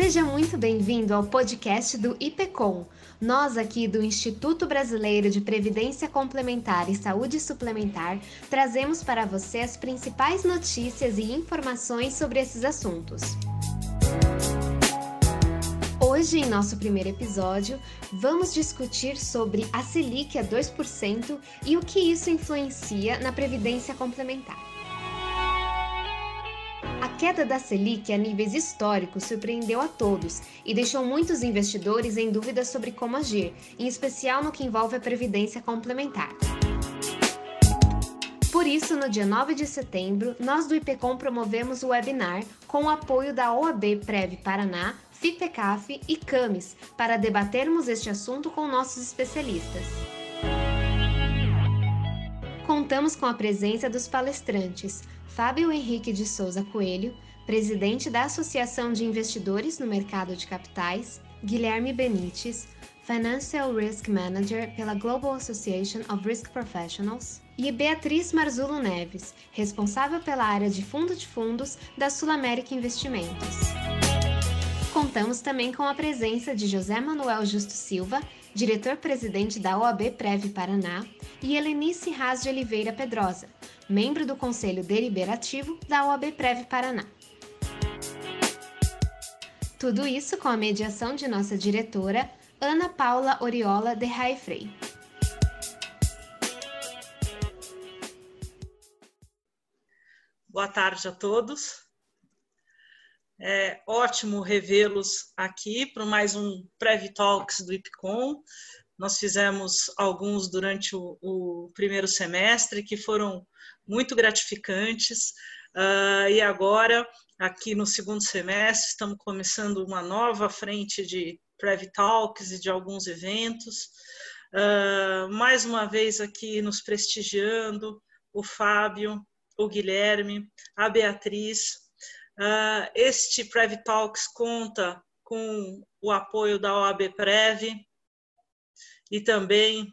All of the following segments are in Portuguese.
Seja muito bem-vindo ao podcast do IPCOM. Nós aqui do Instituto Brasileiro de Previdência Complementar e Saúde Suplementar trazemos para você as principais notícias e informações sobre esses assuntos. Hoje, em nosso primeiro episódio, vamos discutir sobre a Selic a 2% e o que isso influencia na previdência complementar queda da Selic a níveis históricos surpreendeu a todos e deixou muitos investidores em dúvida sobre como agir, em especial no que envolve a previdência complementar. Por isso, no dia 9 de setembro, nós do IPCOM promovemos o webinar com o apoio da OAB Prev Paraná, FIPECAF e CAMES para debatermos este assunto com nossos especialistas. Contamos com a presença dos palestrantes Fábio Henrique de Souza Coelho, presidente da Associação de Investidores no Mercado de Capitais, Guilherme Benites, Financial Risk Manager pela Global Association of Risk Professionals, e Beatriz Marzulo Neves, responsável pela área de fundo de fundos da Sul América Investimentos. Contamos também com a presença de José Manuel Justo Silva, diretor-presidente da OAB Prev Paraná, e Helenice Raz de Oliveira Pedrosa, membro do Conselho Deliberativo da OAB Prev Paraná. Tudo isso com a mediação de nossa diretora, Ana Paula Oriola de Raifrei. Boa tarde a todos. É ótimo revê-los aqui para mais um Prev Talks do IPCOM. Nós fizemos alguns durante o, o primeiro semestre que foram muito gratificantes. Uh, e agora, aqui no segundo semestre, estamos começando uma nova frente de Private Talks e de alguns eventos. Uh, mais uma vez aqui nos prestigiando o Fábio, o Guilherme, a Beatriz. Uh, este Private Talks conta com o apoio da OAB Prev e também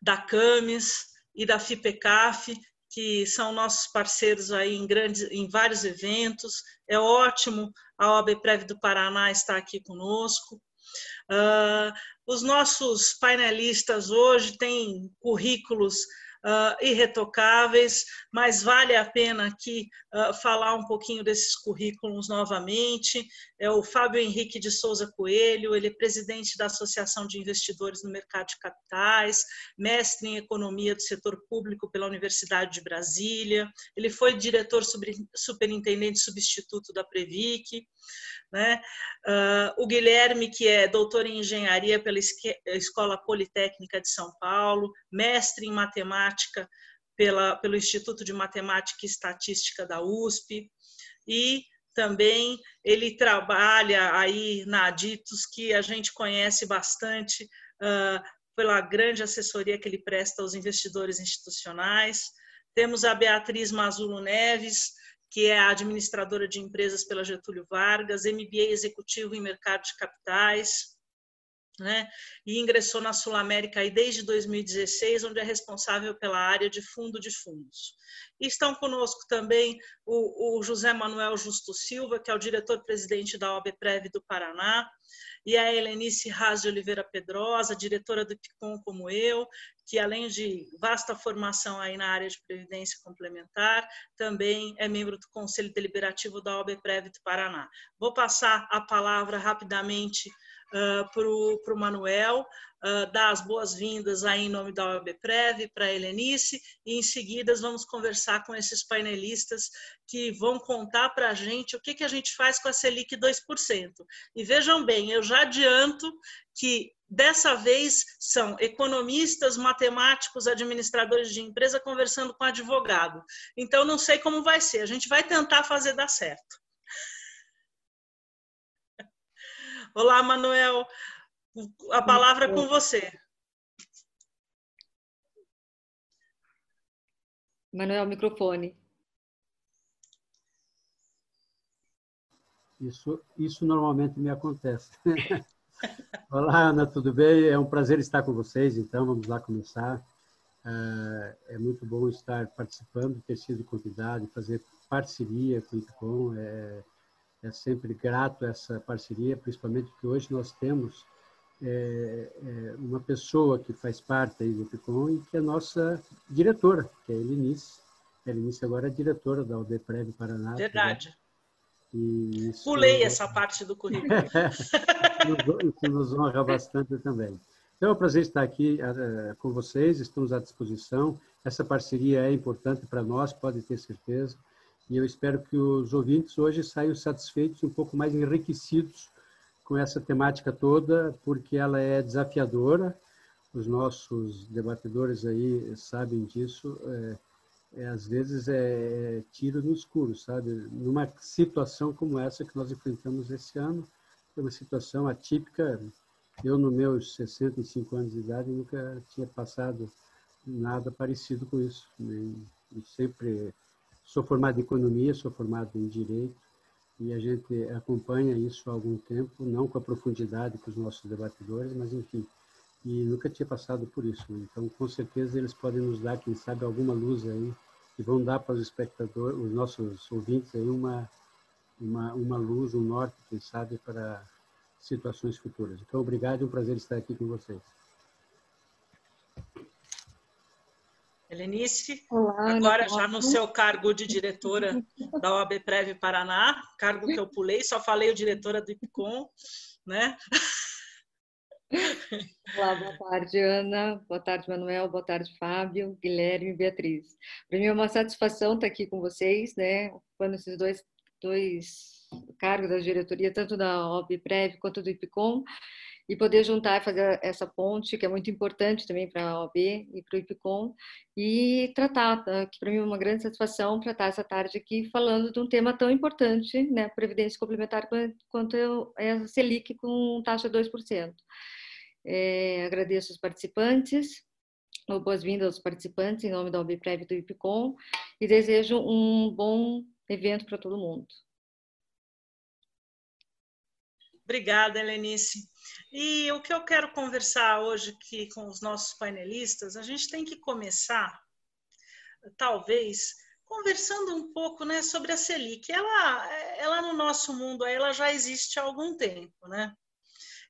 da CAMES, e da FIPECAF, que são nossos parceiros aí em, grandes, em vários eventos. É ótimo a OAB Prev do Paraná estar aqui conosco. Uh, os nossos painelistas hoje têm currículos uh, irretocáveis, mas vale a pena aqui uh, falar um pouquinho desses currículos novamente. É o Fábio Henrique de Souza Coelho, ele é presidente da Associação de Investidores no Mercado de Capitais, mestre em Economia do Setor Público pela Universidade de Brasília, ele foi diretor superintendente substituto da Previc, né? Uh, o Guilherme, que é doutor em engenharia pela Escola Politécnica de São Paulo, mestre em matemática pela, pelo Instituto de Matemática e Estatística da USP, e também ele trabalha aí na Aditos, que a gente conhece bastante uh, pela grande assessoria que ele presta aos investidores institucionais. Temos a Beatriz Mazulo Neves, que é a administradora de empresas pela Getúlio Vargas, MBA executivo em mercado de capitais, né? E ingressou na Sul América aí desde 2016, onde é responsável pela área de fundo de fundos. Estão conosco também o, o José Manuel Justo Silva, que é o diretor-presidente da OBPrev do Paraná, e a Helenice Raz de Oliveira Pedrosa, diretora do PICOM como eu, que além de vasta formação aí na área de previdência complementar, também é membro do Conselho Deliberativo da OBPrev do Paraná. Vou passar a palavra rapidamente uh, para o Manuel, uh, dar as boas-vindas aí em nome da OABPrev para a Helenice e em seguida vamos conversar com esses painelistas que vão contar para a gente o que, que a gente faz com a Selic 2%. E vejam bem, eu já adianto que dessa vez são economistas, matemáticos, administradores de empresa conversando com advogado. Então não sei como vai ser, a gente vai tentar fazer dar certo. Olá, Manuel. A palavra é com você. Manuel, microfone. Isso, isso normalmente me acontece. Olá, Ana, tudo bem? É um prazer estar com vocês, então vamos lá começar. É, é muito bom estar participando, ter sido convidado, fazer parceria com o IPCOM. É, é sempre grato essa parceria, principalmente porque hoje nós temos é, é, uma pessoa que faz parte aí do PICOM e que é nossa diretora, que é a Elinice. A Elinice agora é diretora da UDPREV Paraná. Verdade. E isso, Pulei essa parte do currículo. isso nos honra bastante também. Então, é um prazer estar aqui uh, com vocês, estamos à disposição. Essa parceria é importante para nós, pode ter certeza. E eu espero que os ouvintes hoje saiam satisfeitos um pouco mais enriquecidos com essa temática toda, porque ela é desafiadora. Os nossos debatedores aí sabem disso. É, é, às vezes é, é tiro no escuro, sabe? Numa situação como essa que nós enfrentamos esse ano, foi uma situação atípica. Eu, no meus 65 anos de idade, nunca tinha passado nada parecido com isso. E sempre sou formado em economia, sou formado em direito, e a gente acompanha isso há algum tempo, não com a profundidade que os nossos debatedores, mas enfim, e nunca tinha passado por isso. Né? Então, com certeza, eles podem nos dar, quem sabe, alguma luz aí e vão dar para os espectadores, os nossos ouvintes aí uma uma, uma luz, um norte, quem sabe, para situações futuras. Então, obrigado, é um prazer estar aqui com vocês. Helenice, Olá, agora já no seu cargo de diretora da OAB Prev Paraná, cargo que eu pulei, só falei o diretora do IPCOM, né? Olá, boa tarde, Ana. Boa tarde, Manuel. Boa tarde, Fábio, Guilherme e Beatriz. Para mim é uma satisfação estar aqui com vocês, né? Ocupando esses dois, dois cargos da diretoria, tanto da OAB Prev quanto do IPCOM e poder juntar e fazer essa ponte, que é muito importante também para a OAB e para o IPCOM, e tratar, tá? que para mim é uma grande satisfação tratar essa tarde aqui falando de um tema tão importante, né, previdência complementar, quanto é a Selic com taxa 2%. É, agradeço os participantes, boas-vindas aos participantes em nome da OBPREV e do IPCOM, e desejo um bom evento para todo mundo. Obrigada, Helenice. E o que eu quero conversar hoje aqui com os nossos painelistas, a gente tem que começar, talvez, conversando um pouco né, sobre a Selic. Ela, ela no nosso mundo ela já existe há algum tempo, né?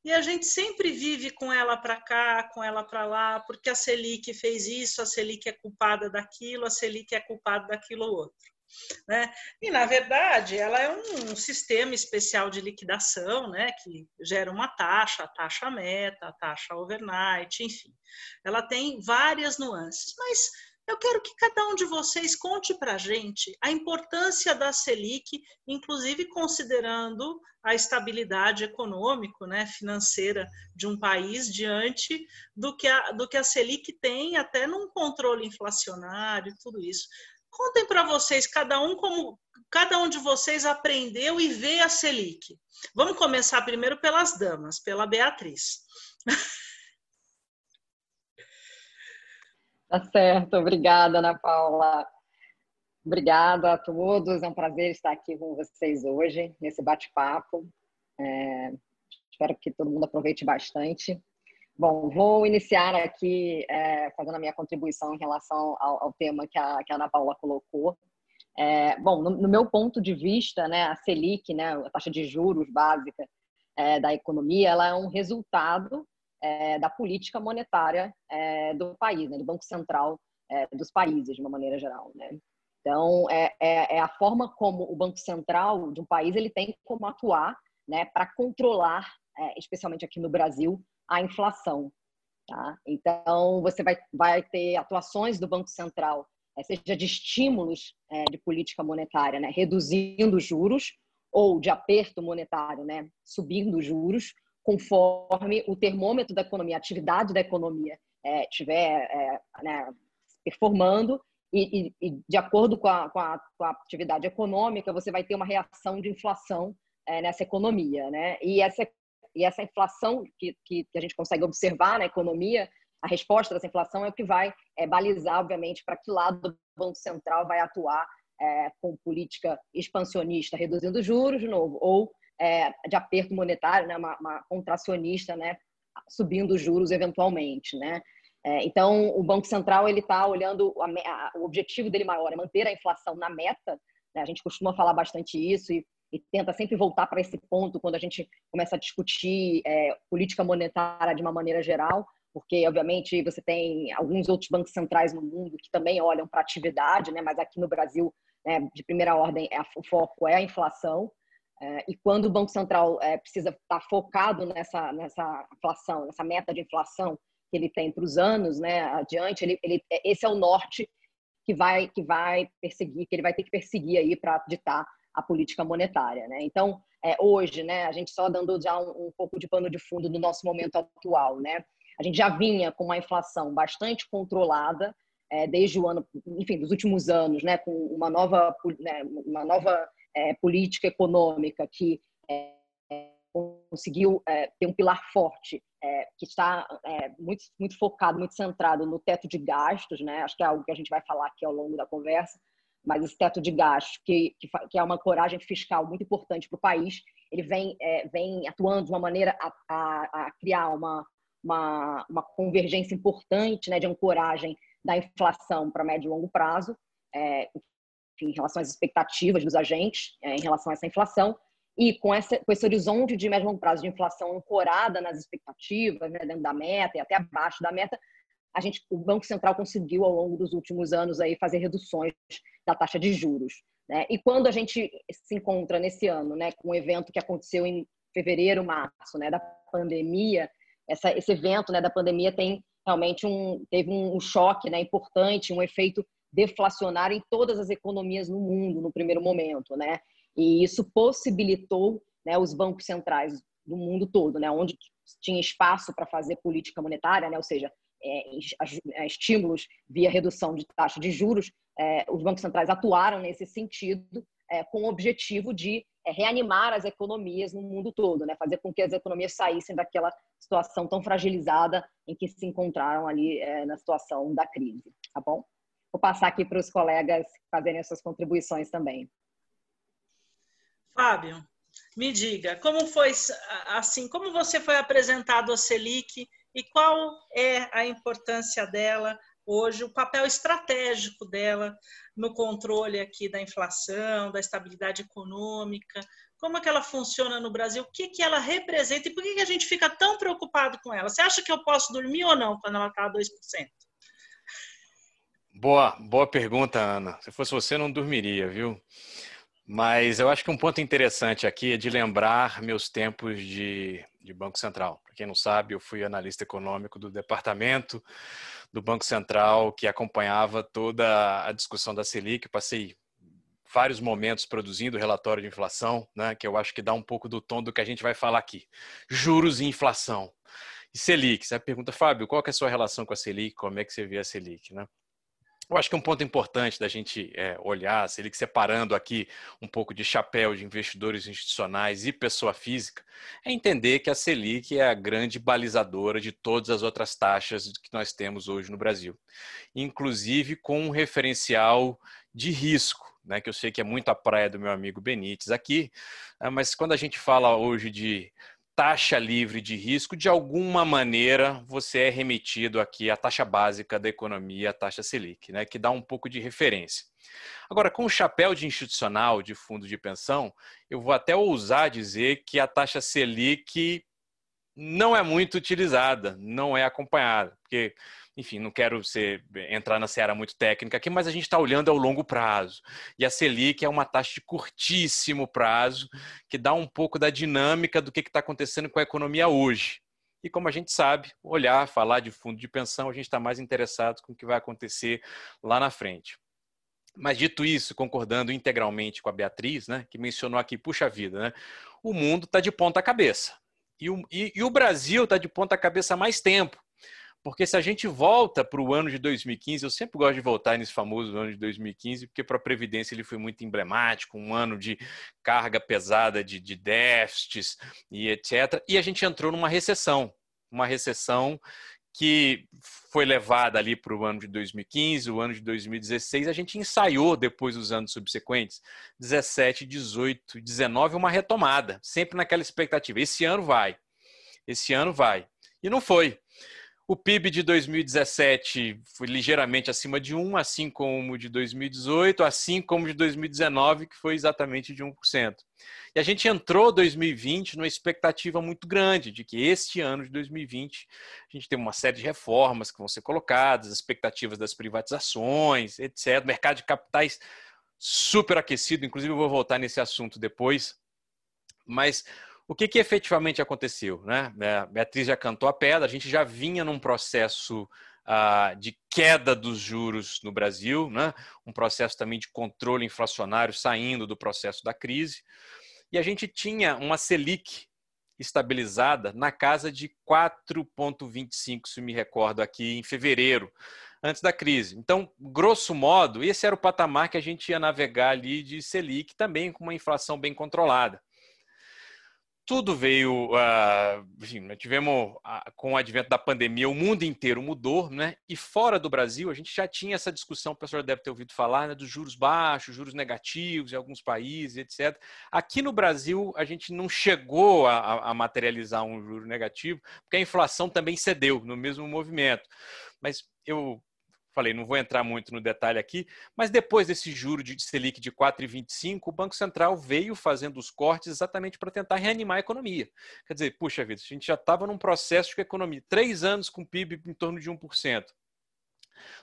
E a gente sempre vive com ela para cá, com ela para lá, porque a Selic fez isso, a Selic é culpada daquilo, a Selic é culpada daquilo outro. Né? E, na verdade, ela é um, sistema especial de liquidação, né, que gera uma taxa, a taxa meta, a taxa overnight, enfim. Ela tem várias nuances, mas eu quero que cada um de vocês conte para a gente a importância da Selic, inclusive considerando a estabilidade econômica, né, financeira de um país diante do que, a, do que a Selic tem, até num controle inflacionário, tudo isso. Contem para vocês, cada um como cada um de vocês aprendeu e vê a Selic. Vamos começar primeiro pelas damas, pela Beatriz. Tá certo, obrigada, Ana Paula. Obrigada a todos, é um prazer estar aqui com vocês hoje, nesse bate-papo. É, espero que todo mundo aproveite bastante. Bom, vou iniciar aqui é, fazendo a minha contribuição em relação ao, ao tema que a, que a, Ana Paula colocou. É, bom, no, no, meu ponto de vista, né, a Selic, né, a taxa de juros básica é, da economia, ela é um resultado é, da política monetária é, do país, né, do Banco Central é, dos países, de uma maneira geral. Né? Então, é, a forma como o Banco Central de um país ele tem como atuar né, para controlar, especialmente aqui no Brasil, a inflação. Tá? Então, você vai, vai ter atuações do Banco Central, é, seja de estímulos é, de política monetária, né, reduzindo juros, ou de aperto monetário, né, subindo juros, conforme o termômetro da economia, a atividade da economia estiver é, né, performando, e, e, e, de acordo com a, com, a, com a, atividade econômica, você vai ter uma reação de inflação é, nessa economia. Né? E essa e essa inflação que, que, que, a gente consegue observar na economia, a resposta dessa inflação é o que vai é, balizar, obviamente, para que lado o Banco Central vai atuar é, com política expansionista, reduzindo juros de novo, ou é, de aperto monetário, né, uma, uma contracionista, né, subindo juros eventualmente, né. É, então, o Banco Central ele está olhando a, a, o objetivo dele maior é manter a inflação na meta. Né, a gente costuma falar bastante isso e e tenta sempre voltar para esse ponto quando a gente começa a discutir é, política monetária de uma maneira geral, porque obviamente você tem alguns outros bancos centrais no mundo que também olham para atividade, né? mas aqui no Brasil, né, de primeira ordem, é, o foco é a inflação. É, e quando o Banco Central é, precisa estar tá focado nessa, nessa inflação, nessa meta de inflação que ele tem para os anos né, adiante, ele, ele, esse é o norte que vai, que vai perseguir, que ele vai ter que perseguir aí para ditar a política monetária. Né? Então, é, hoje, né, a gente só dando já um, um, pouco de pano de fundo no nosso momento atual, né? A gente já vinha com uma inflação bastante controlada é, desde o ano, enfim, dos últimos anos, né, com uma nova, né, uma nova é, política econômica que é, conseguiu é, ter um pilar forte é, que está muito, muito focado, muito centrado no teto de gastos, né? Acho que é algo que a gente vai falar aqui ao longo da conversa mas esse teto de gastos, que, que, que é uma coragem fiscal muito importante para o país, ele vem, é, vem atuando de uma maneira a, a, a criar uma, uma, uma, convergência importante né, de ancoragem da inflação para médio e longo prazo, é, em relação às expectativas dos agentes é, em relação a essa inflação, e com, essa, com esse horizonte de médio e longo prazo de inflação ancorada nas expectativas, né, dentro da meta e até abaixo da meta, a gente, o Banco Central conseguiu ao longo dos últimos anos aí fazer reduções da taxa de juros. Né? E quando a gente se encontra nesse ano, né, com um evento que aconteceu em fevereiro, março, né, da pandemia, essa, esse evento, né, da pandemia tem realmente um teve um choque, né, importante, um efeito deflacionário em todas as economias no mundo no primeiro momento, né? E isso possibilitou, né, os bancos centrais do mundo todo, né, onde tinha espaço para fazer política monetária, né, ou seja, estímulos via redução de taxa de juros, é, os bancos centrais atuaram nesse sentido é, com o objetivo de é, reanimar as economias no mundo todo, né? fazer com que as economias saíssem daquela situação tão fragilizada em que se encontraram ali é, na situação da crise. Tá bom? Vou passar aqui para os colegas fazerem as suas contribuições também. Fábio, me diga, como foi assim, como você foi apresentado a Selic e qual é a importância dela hoje, o papel estratégico dela no controle aqui da inflação, da estabilidade econômica, como é que ela funciona no Brasil, o que, que ela representa e por que, que a gente fica tão preocupado com ela? Você acha que eu posso dormir ou não quando ela está a 2%? Boa, boa pergunta, Ana. Se fosse você, não dormiria, viu? Mas eu acho que um ponto interessante aqui é de lembrar meus tempos de, de Banco Central. Para quem não sabe, eu fui analista econômico do departamento do Banco Central que acompanhava toda a discussão da Selic. passei vários momentos produzindo relatório de inflação, né, que eu acho que dá um pouco do tom do que a gente vai falar aqui. Juros e inflação. E Selic, você pergunta, Fábio, qual é a sua relação com a Selic? Como é que você vê a Selic? Né? Eu acho que um ponto importante da gente é, olhar, se ele separando aqui um pouco de chapéu de investidores institucionais e pessoa física, é entender que a Selic é a grande balizadora de todas as outras taxas que nós temos hoje no Brasil, inclusive com um referencial de risco. Né, que eu sei que é muito a praia do meu amigo Benítez aqui, né, mas quando a gente fala hoje de taxa livre de risco, de alguma maneira você é remetido aqui à taxa básica da economia, a taxa Selic, né, que dá um pouco de referência. Agora, com o chapéu de institucional de fundo de pensão, eu vou até ousar dizer que a taxa Selic não é muito utilizada, não é acompanhada, porque enfim, não quero ser, entrar na seara muito técnica aqui, mas a gente está olhando ao longo prazo. E a Selic é uma taxa de curtíssimo prazo, que dá um pouco da dinâmica do que está acontecendo com a economia hoje. E como a gente sabe, olhar, falar de fundo de pensão, a gente está mais interessado com o que vai acontecer lá na frente. Mas dito isso, concordando integralmente com a Beatriz, né, que mencionou aqui, puxa vida, né, o mundo está de ponta cabeça. E o, e, e o Brasil está de ponta cabeça há mais tempo. Porque se a gente volta para o ano de 2015, eu sempre gosto de voltar nesse famoso ano de 2015, porque para a Previdência ele foi muito emblemático, um ano de carga pesada de, de déficits e etc. E a gente entrou numa recessão, uma recessão que foi levada ali para o ano de 2015, o ano de 2016, a gente ensaiou depois dos anos subsequentes, 17, 18, 19, uma retomada, sempre naquela expectativa. Esse ano vai, esse ano vai. E não foi. O PIB de 2017 foi ligeiramente acima de 1, assim como o de 2018, assim como o de 2019, que foi exatamente de 1%. E a gente entrou 2020 numa expectativa muito grande de que este ano de 2020 a gente tem uma série de reformas que vão ser colocadas, expectativas das privatizações, etc. Mercado de capitais super aquecido, inclusive eu vou voltar nesse assunto depois. Mas o que, que efetivamente aconteceu? Né? É, Beatriz já cantou a pedra, a gente já vinha num processo ah, de queda dos juros no Brasil, né? um processo também de controle inflacionário saindo do processo da crise. E a gente tinha uma Selic estabilizada na casa de 4,25, se me recordo aqui, em fevereiro, antes da crise. Então, grosso modo, esse era o patamar que a gente ia navegar ali de Selic, também com uma inflação bem controlada tudo veio. Uh, enfim, nós tivemos, uh, com o advento da pandemia, o mundo inteiro mudou, né? E fora do Brasil, a gente já tinha essa discussão, o pessoal deve ter ouvido falar, né, dos juros baixos, juros negativos em alguns países, etc. Aqui no Brasil, a gente não chegou a, a materializar um juro negativo, porque a inflação também cedeu no mesmo movimento. Mas eu falei, não vou entrar muito no detalhe aqui, mas depois desse juro de Selic de 4,25, o Banco Central veio fazendo os cortes exatamente para tentar reanimar a economia. Quer dizer, puxa vida, a gente já estava num processo de economia, três anos com PIB em torno de 1%.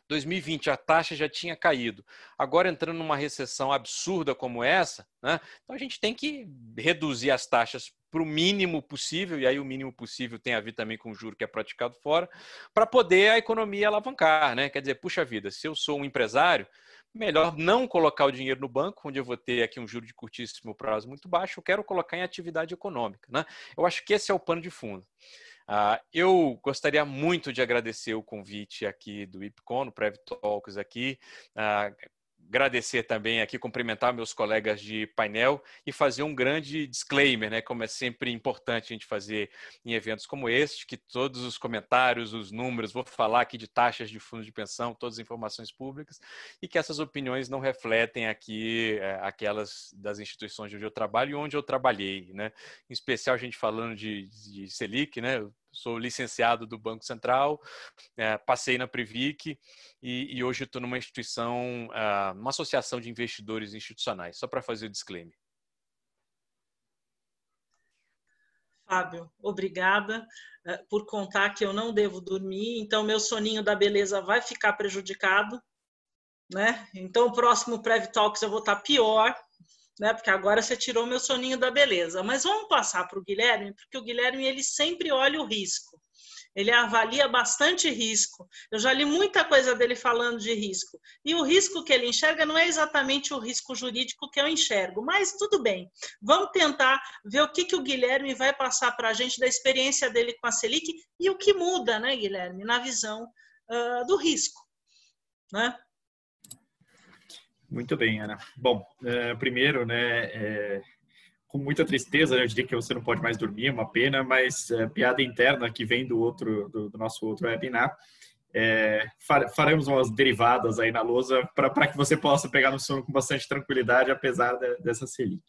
2020 a taxa já tinha caído. Agora entrando numa recessão absurda como essa, né? Então a gente tem que reduzir as taxas para o mínimo possível, e aí o mínimo possível tem a ver também com o juro que é praticado fora, para poder a economia alavancar, né? Quer dizer, puxa vida, se eu sou um empresário, melhor não colocar o dinheiro no banco, onde eu vou ter aqui um juro de curtíssimo prazo muito baixo, eu quero colocar em atividade econômica, né? Eu acho que esse é o pano de fundo. Uh, eu gostaria muito de agradecer o convite aqui do IPCON, no Prev Talks aqui. Uh, agradecer também aqui, cumprimentar meus colegas de painel e fazer um grande disclaimer, né? Como é sempre importante a gente fazer em eventos como este, que todos os comentários, os números, vou falar aqui de taxas de fundo de pensão, todas as informações públicas, e que essas opiniões não refletem aqui é, aquelas das instituições onde eu trabalho e onde eu trabalhei, né? Em especial a gente falando de, de Selic, né? Sou licenciado do Banco Central, é, passei na Previc e, e hoje estou numa instituição, uh, uma associação de investidores institucionais, só para fazer o disclaimer. Fábio, obrigada uh, por contar que eu não devo dormir, então meu soninho da beleza vai ficar prejudicado, né? Então o próximo Prev Talks eu vou estar pior, né? Porque agora você tirou meu soninho da beleza. Mas vamos passar para o Guilherme, porque o Guilherme ele sempre olha o risco. Ele avalia bastante risco. Eu já li muita coisa dele falando de risco. E o risco que ele enxerga não é exatamente o risco jurídico que eu enxergo, mas tudo bem. Vamos tentar ver o que, que o Guilherme vai passar para a gente da experiência dele com a Selic e o que muda, né, Guilherme, na visão uh, do risco. Né? Muito bem, Ana. Bom, é, primeiro, né, é, com muita tristeza, né, eu diria que você não pode mais dormir, é uma pena, mas é, piada interna que vem do outro, do, do nosso outro webinar. É, faremos umas derivadas aí na lousa para que você possa pegar no sono com bastante tranquilidade, apesar de, dessa Selic.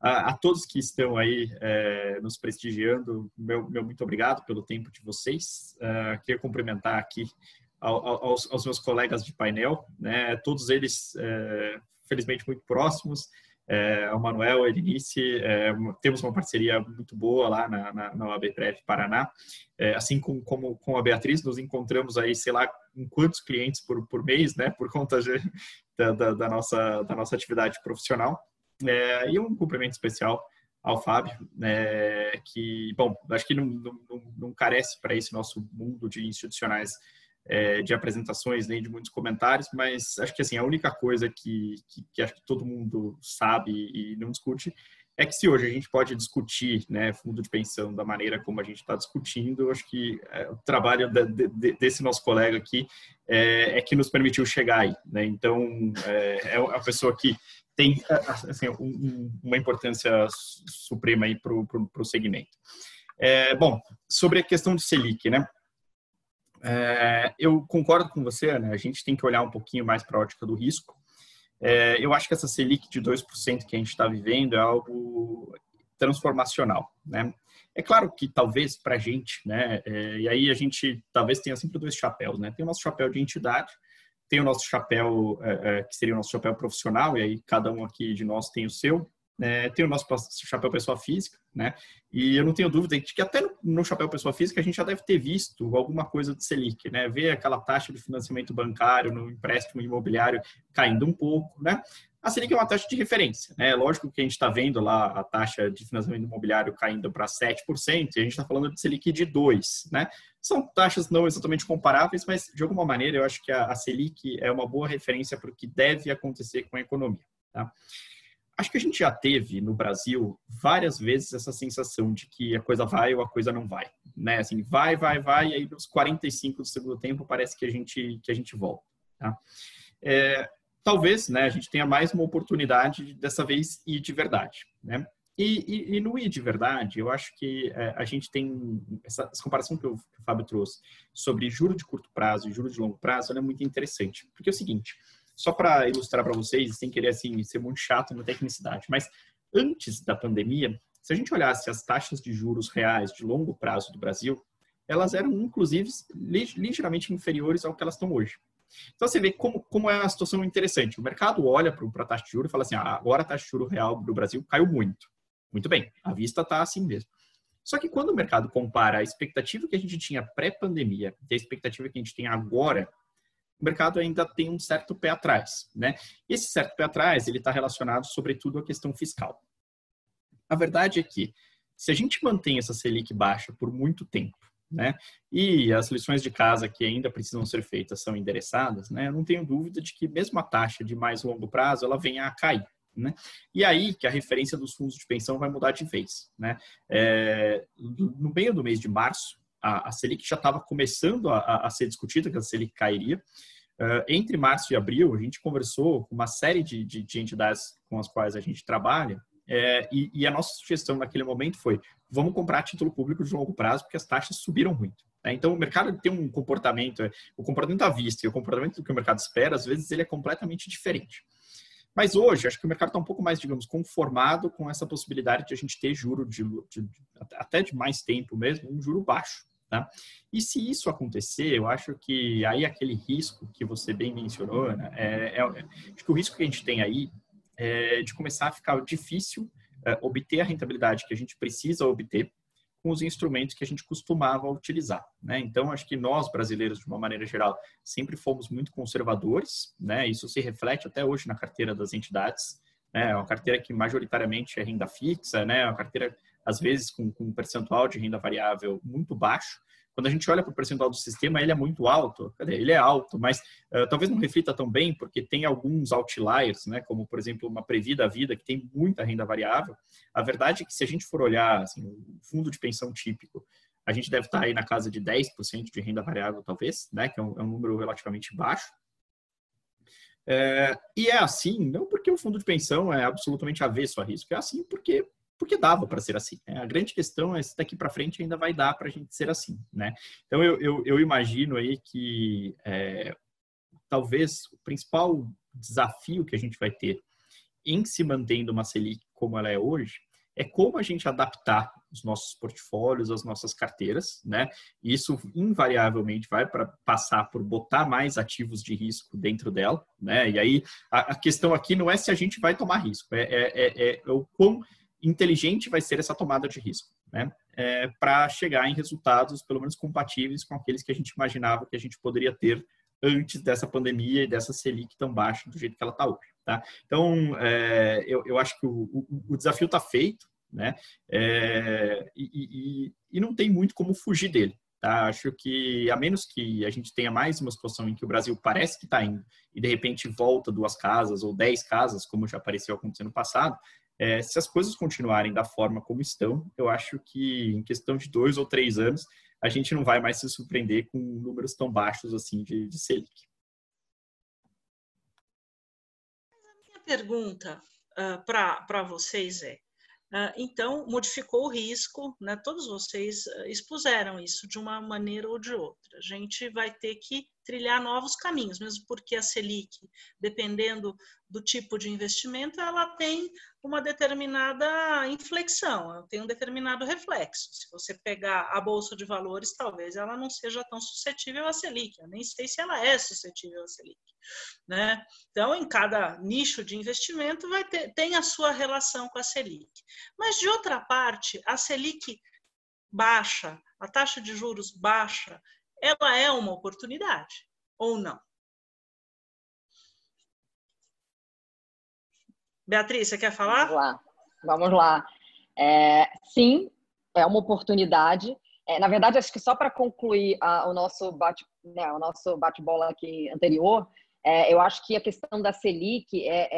A, a, todos que estão aí é, nos prestigiando, meu, meu, muito obrigado pelo tempo de vocês. Uh, queria cumprimentar aqui aos, aos, meus colegas de painel, né? Todos eles, é, felizmente, muito próximos. É, o Manuel, a Elinice, é, temos uma parceria muito boa lá na, na, na Paraná. É, assim como, como com a Beatriz, nos encontramos aí, sei lá, com quantos clientes por, por mês, né? Por conta de, da, da, da, nossa, da nossa atividade profissional. É, e um cumprimento especial ao Fábio, né, que, bom, acho que não, não, não carece para esse nosso mundo de institucionais é, de apresentações nem de muitos comentários, mas acho que assim a única coisa que, que, que, acho que todo mundo sabe e não discute é que se hoje a gente pode discutir né, fundo de pensão da maneira como a gente está discutindo, acho que é, o trabalho de, de, desse nosso colega aqui é, é, que nos permitiu chegar aí. Né? Então, é, é a pessoa que tem assim, um, uma importância suprema para o segmento. É, bom, sobre a questão do Selic, né? É, eu concordo com você, né? A gente tem que olhar um pouquinho mais para a ótica do risco. É, eu acho que essa Selic de 2% que a gente está vivendo é algo transformacional, né? É claro que talvez para a gente, né, é, e aí a gente talvez tenha sempre dois chapéus, né? Tem o nosso chapéu de entidade, tem o nosso chapéu, é, é, que seria o nosso chapéu profissional, e aí cada um aqui de nós tem o seu, é, tem o nosso chapéu pessoa física, né? E eu não tenho dúvida de que até no chapéu pessoa física a gente já deve ter visto alguma coisa de Selic, né? Ver aquela taxa de financiamento bancário no empréstimo imobiliário caindo um pouco, né? A Selic é uma taxa de referência, né? Lógico que a gente está vendo lá a taxa de financiamento imobiliário caindo para 7%, e a gente está falando de Selic de 2%, né? São taxas não exatamente comparáveis, mas de alguma maneira eu acho que a, Selic é uma boa referência para o que deve acontecer com a economia, tá? Acho que a gente já teve no Brasil várias vezes essa sensação de que a coisa vai ou a coisa não vai, né? Assim, vai, vai, vai, e aí nos 45 do segundo tempo parece que a gente que a gente volta, tá? É, talvez, né, a gente tenha mais uma oportunidade dessa vez ir de verdade, né? E, e, e no ir de verdade, eu acho que é, a gente tem essa, essa comparação que o, que o, Fábio trouxe sobre juro de curto prazo e juro de longo prazo, é muito interessante, porque é o seguinte, só para ilustrar para vocês, sem querer assim ser muito chato na tecnicidade, mas antes da pandemia, se a gente olhasse as taxas de juros reais de longo prazo do Brasil, elas eram inclusive ligeiramente inferiores ao que elas estão hoje. Então você vê como, como é uma situação interessante. O mercado olha para a taxa de juros e fala assim: ah, agora a taxa de juros real do Brasil caiu muito. Muito bem, a vista está assim mesmo. Só que quando o mercado compara a expectativa que a gente tinha pré-pandemia e a expectativa que a gente tem agora, o mercado ainda tem um certo pé atrás, né? Esse certo pé atrás, ele está relacionado sobretudo à questão fiscal. A verdade é que, se a gente mantém essa Selic baixa por muito tempo, né? E as lições de casa que ainda precisam ser feitas são endereçadas, né? Eu não tenho dúvida de que mesmo a taxa de mais longo prazo ela venha a cair. Né? E aí que a referência dos fundos de pensão vai mudar de vez. Né? É, no meio do mês de março, a, a Selic já estava começando a, a, ser discutida, que a Selic cairia. Uh, entre março e abril, a gente conversou com uma série de, de, de entidades com as quais a gente trabalha, é, e, e, a nossa sugestão naquele momento foi: vamos comprar título público de longo prazo, porque as taxas subiram muito. Né? Então, o mercado tem um comportamento, o comportamento à vista e o comportamento que o mercado espera, às vezes, ele é completamente diferente. Mas hoje, acho que o mercado está um pouco mais, digamos, conformado com essa possibilidade de a gente ter juro de, de, até de mais tempo mesmo, um juro baixo. Tá? E se isso acontecer, eu acho que aí aquele risco que você bem mencionou, né, é, é, acho que o risco que a gente tem aí é de começar a ficar difícil é, obter a rentabilidade que a gente precisa obter com os instrumentos que a gente costumava utilizar. Né? Então, acho que nós, brasileiros, de uma maneira geral, sempre fomos muito conservadores, né? isso se reflete até hoje na carteira das entidades, né? é uma carteira que majoritariamente é renda fixa, né? É uma carteira, às vezes, com, com um percentual de renda variável muito baixo, quando a gente olha para o percentual do sistema, ele é muito alto. Cadê? Ele é alto, mas uh, talvez não reflita tão bem, porque tem alguns outliers, né? como, por exemplo, uma Previda Vida, que tem muita renda variável. A verdade é que, se a gente for olhar assim, o fundo de pensão típico, a gente deve estar aí na casa de 10% de renda variável, talvez, né? que é um, é um número relativamente baixo. É, e é assim, não porque o fundo de pensão é absolutamente avesso a risco, é assim porque porque dava para ser assim. Né? A grande questão é se daqui para frente ainda vai dar para a gente ser assim, né? Então eu, eu, eu imagino aí que é, talvez o principal desafio que a gente vai ter em se mantendo uma Selic como ela é hoje é como a gente adaptar os nossos portfólios, as nossas carteiras, né? Isso invariavelmente vai para passar por botar mais ativos de risco dentro dela, né? E aí a, a questão aqui não é se a gente vai tomar risco, é, é, é, é o quão inteligente vai ser essa tomada de risco, né? É, para chegar em resultados, pelo menos compatíveis com aqueles que a gente imaginava que a gente poderia ter antes dessa pandemia e dessa Selic tão baixa do jeito que ela está hoje, tá? Então, é, eu, eu acho que o, o, o desafio está feito, né? É, e, e, e não tem muito como fugir dele, Tá? Acho que, a menos que a gente tenha mais uma situação em que o Brasil parece que está indo e de repente volta duas casas ou dez casas, como já apareceu acontecendo no passado, é, se as coisas continuarem da forma como estão, eu acho que em questão de dois ou três anos, a gente não vai mais se surpreender com números tão baixos assim de, de Selic. A minha pergunta uh, para vocês é, uh, então, modificou o risco, né? todos vocês uh, expuseram isso de uma maneira ou de outra. A gente vai ter que trilhar novos caminhos, mesmo porque a Selic, dependendo do tipo de investimento, ela tem uma determinada inflexão, ela tem um determinado reflexo. Se você pegar a bolsa de valores, talvez ela não seja tão suscetível à Selic. Eu nem sei se ela é suscetível à Selic, né? Então, em cada nicho de investimento vai ter tem a sua relação com a Selic. Mas de outra parte, a Selic baixa, a taxa de juros baixa, ela é uma oportunidade ou não? Beatriz, você quer falar? Vamos lá. Vamos lá. É, sim, é uma oportunidade. É, na verdade, acho que só para concluir a, o nosso bate, né, o nosso bate-bola aqui anterior, é, eu acho que a questão da Selic é,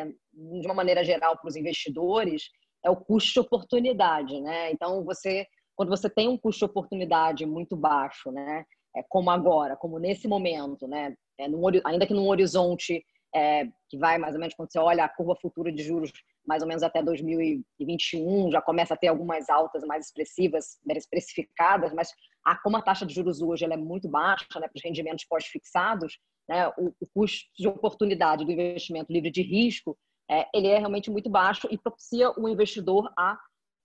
é de uma maneira geral para os investidores, é o custo de oportunidade, né? Então você quando você tem um custo de oportunidade muito baixo, né, é, como agora, como nesse momento, né, é, num, ainda que num horizonte é, que vai mais ou menos quando você olha a curva futura de juros, mais ou menos até 2021, já começa a ter algumas altas mais expressivas, mais expressificadas, mas a, como a taxa de juros hoje ela é muito baixa né, para os rendimentos pós-fixados, né, o, o, custo de oportunidade do investimento livre de risco, é, ele é realmente muito baixo e propicia o investidor a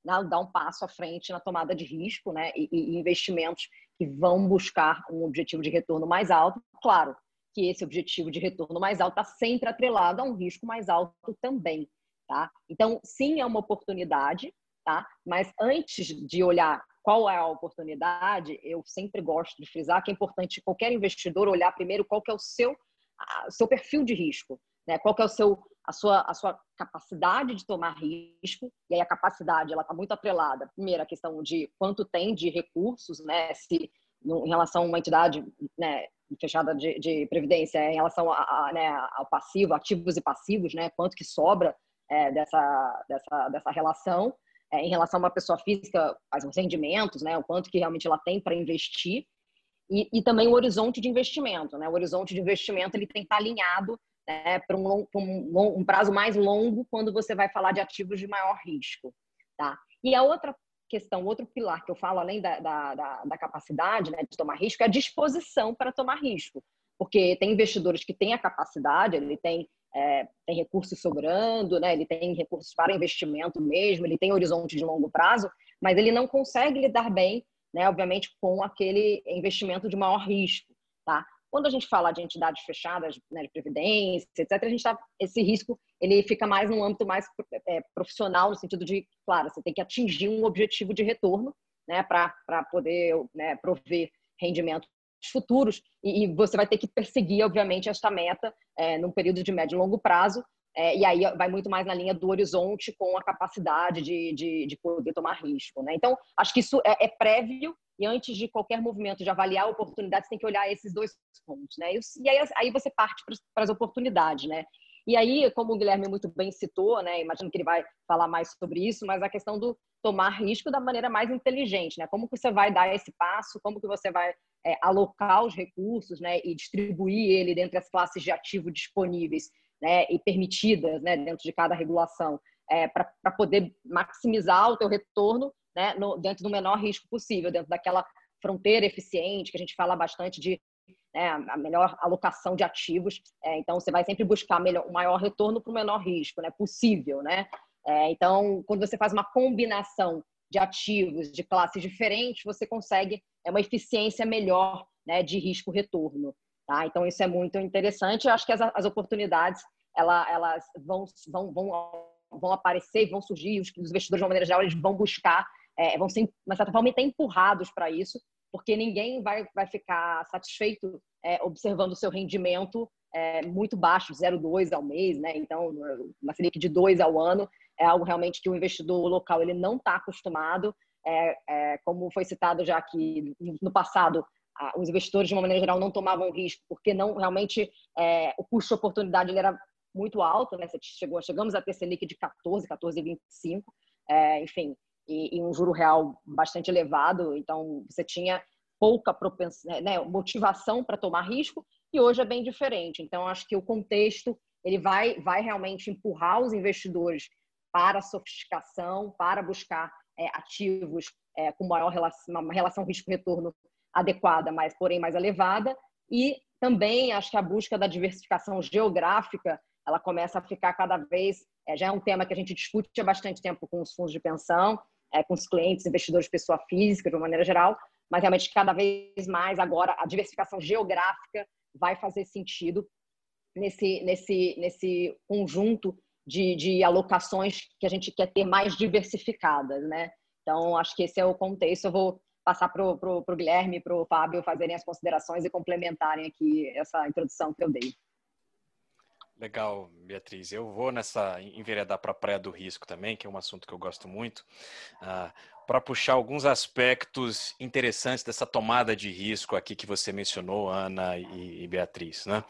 né, dar um passo à frente na tomada de risco né, e, e investimentos que vão buscar um objetivo de retorno mais alto. Claro que esse objetivo de retorno mais alto está sempre atrelado a um risco mais alto também. Tá? Então, sim, é uma oportunidade, tá? mas antes de olhar qual é a oportunidade, eu sempre gosto de frisar que é importante qualquer investidor olhar primeiro qual que é o seu, a, seu perfil de risco, né? qual que é o seu a sua, a sua capacidade de tomar risco, e aí a capacidade ela está muito atrelada, primeiro, a questão de quanto tem de recursos, né, se em relação a uma entidade né, fechada de, de previdência, em relação a, a, né, ao passivo, ativos e passivos, né, quanto que sobra é, dessa, dessa, dessa relação, é, em relação a uma pessoa física, quais os rendimentos, né, o quanto que realmente ela tem para investir, e, e, também o horizonte de investimento. Né? O horizonte de investimento ele tem que estar alinhado né, para um, um, um, prazo mais longo quando você vai falar de ativos de maior risco. Tá? E a outra questão, outro pilar que eu falo, além da, da, da, da capacidade né, de tomar risco, é a disposição para tomar risco. Porque tem investidores que têm a capacidade, ele tem, é, tem recursos sobrando, né, ele tem recursos para investimento mesmo, ele tem horizonte de longo prazo, mas ele não consegue lidar bem, né, obviamente, com aquele investimento de maior risco. Tá? Quando a gente fala de entidades fechadas, né, de previdência, etc., a gente tá, esse risco ele fica mais num âmbito mais é, profissional, no sentido de, claro, você tem que atingir um objetivo de retorno né, para poder né, prover rendimentos futuros e, e, você vai ter que perseguir, obviamente, esta meta é, num período de médio e longo prazo. É, e aí vai muito mais na linha do horizonte com a capacidade de, de, de poder tomar risco. Né? Então, acho que isso é, é prévio e antes de qualquer movimento de avaliar a oportunidade, você tem que olhar esses dois pontos, né? E aí, aí você parte para as oportunidades, né? E aí, como o Guilherme muito bem citou, né? Imagino que ele vai falar mais sobre isso, mas a questão do tomar risco da maneira mais inteligente, né? Como que você vai dar esse passo? Como que você vai é, alocar os recursos, né? E distribuir ele dentro das classes de ativo disponíveis, né? E permitidas, né? Dentro de cada regulação, é, para poder maximizar o teu retorno né, no, dentro do menor risco possível, dentro daquela fronteira eficiente que a gente fala bastante de né, a melhor alocação de ativos. É, então, você vai sempre buscar melhor, o maior retorno para o menor risco né, possível. Né? É, então, quando você faz uma combinação de ativos de classes diferentes, você consegue é, uma eficiência melhor né, de risco-retorno. Tá? Então, isso é muito interessante. Eu acho que as, as oportunidades ela, elas vão, vão, vão, vão aparecer vão surgir. Os, os investidores, de uma maneira geral, eles vão buscar é, vão ser, de certa forma, até empurrados para isso, porque ninguém vai, vai ficar satisfeito é, observando o seu rendimento é, muito baixo, 0,2 ao mês, né? Então, uma Selic de 2 ao ano é algo realmente que o investidor local ele não está acostumado. É, é, como foi citado já aqui no passado, os investidores, de uma maneira geral, não tomavam risco, porque não realmente é, o custo de oportunidade ele era muito alto, né? Chegou, chegamos a ter Selic de 14, 14,25, é, enfim, e, e um juro real bastante elevado, então você tinha pouca propensão, né, motivação para tomar risco e hoje é bem diferente. Então acho que o contexto ele vai vai realmente empurrar os investidores para a sofisticação, para buscar é, ativos é, com maior relação, uma relação risco-retorno adequada, mas porém mais elevada. E também acho que a busca da diversificação geográfica ela começa a ficar cada vez é, já é um tema que a gente discute há bastante tempo com os fundos de pensão, é, com os clientes, investidores, pessoa física de uma maneira geral, mas realmente cada vez mais agora a diversificação geográfica vai fazer sentido nesse nesse nesse conjunto de, de alocações que a gente quer ter mais diversificadas, né? Então acho que esse é o contexto. Eu vou passar para o Guilherme e para o Fábio fazerem as considerações e complementarem aqui essa introdução que eu dei. Legal, Beatriz. Eu vou nessa enveredar para a praia do risco também, que é um assunto que eu gosto muito, uh, para puxar alguns aspectos interessantes dessa tomada de risco aqui que você mencionou, Ana e, e Beatriz. Né?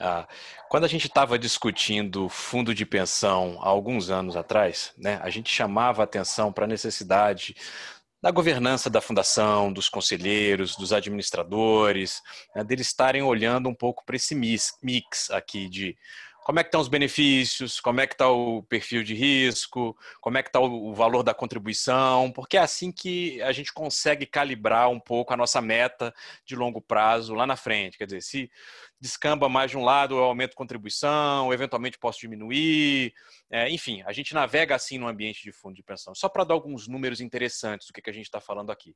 Uh, quando a gente estava discutindo fundo de pensão há alguns anos atrás, né, a gente chamava atenção para a necessidade da governança da fundação, dos conselheiros, dos administradores, né, deles estarem olhando um pouco para esse mix aqui de como é que estão os benefícios, como é que está o perfil de risco, como é que está o valor da contribuição, porque é assim que a gente consegue calibrar um pouco a nossa meta de longo prazo lá na frente. Quer dizer, se descamba mais de um lado, eu aumento contribuição, eventualmente posso diminuir, é, enfim, a gente navega assim no ambiente de fundo de pensão. Só para dar alguns números interessantes do que, que a gente está falando aqui.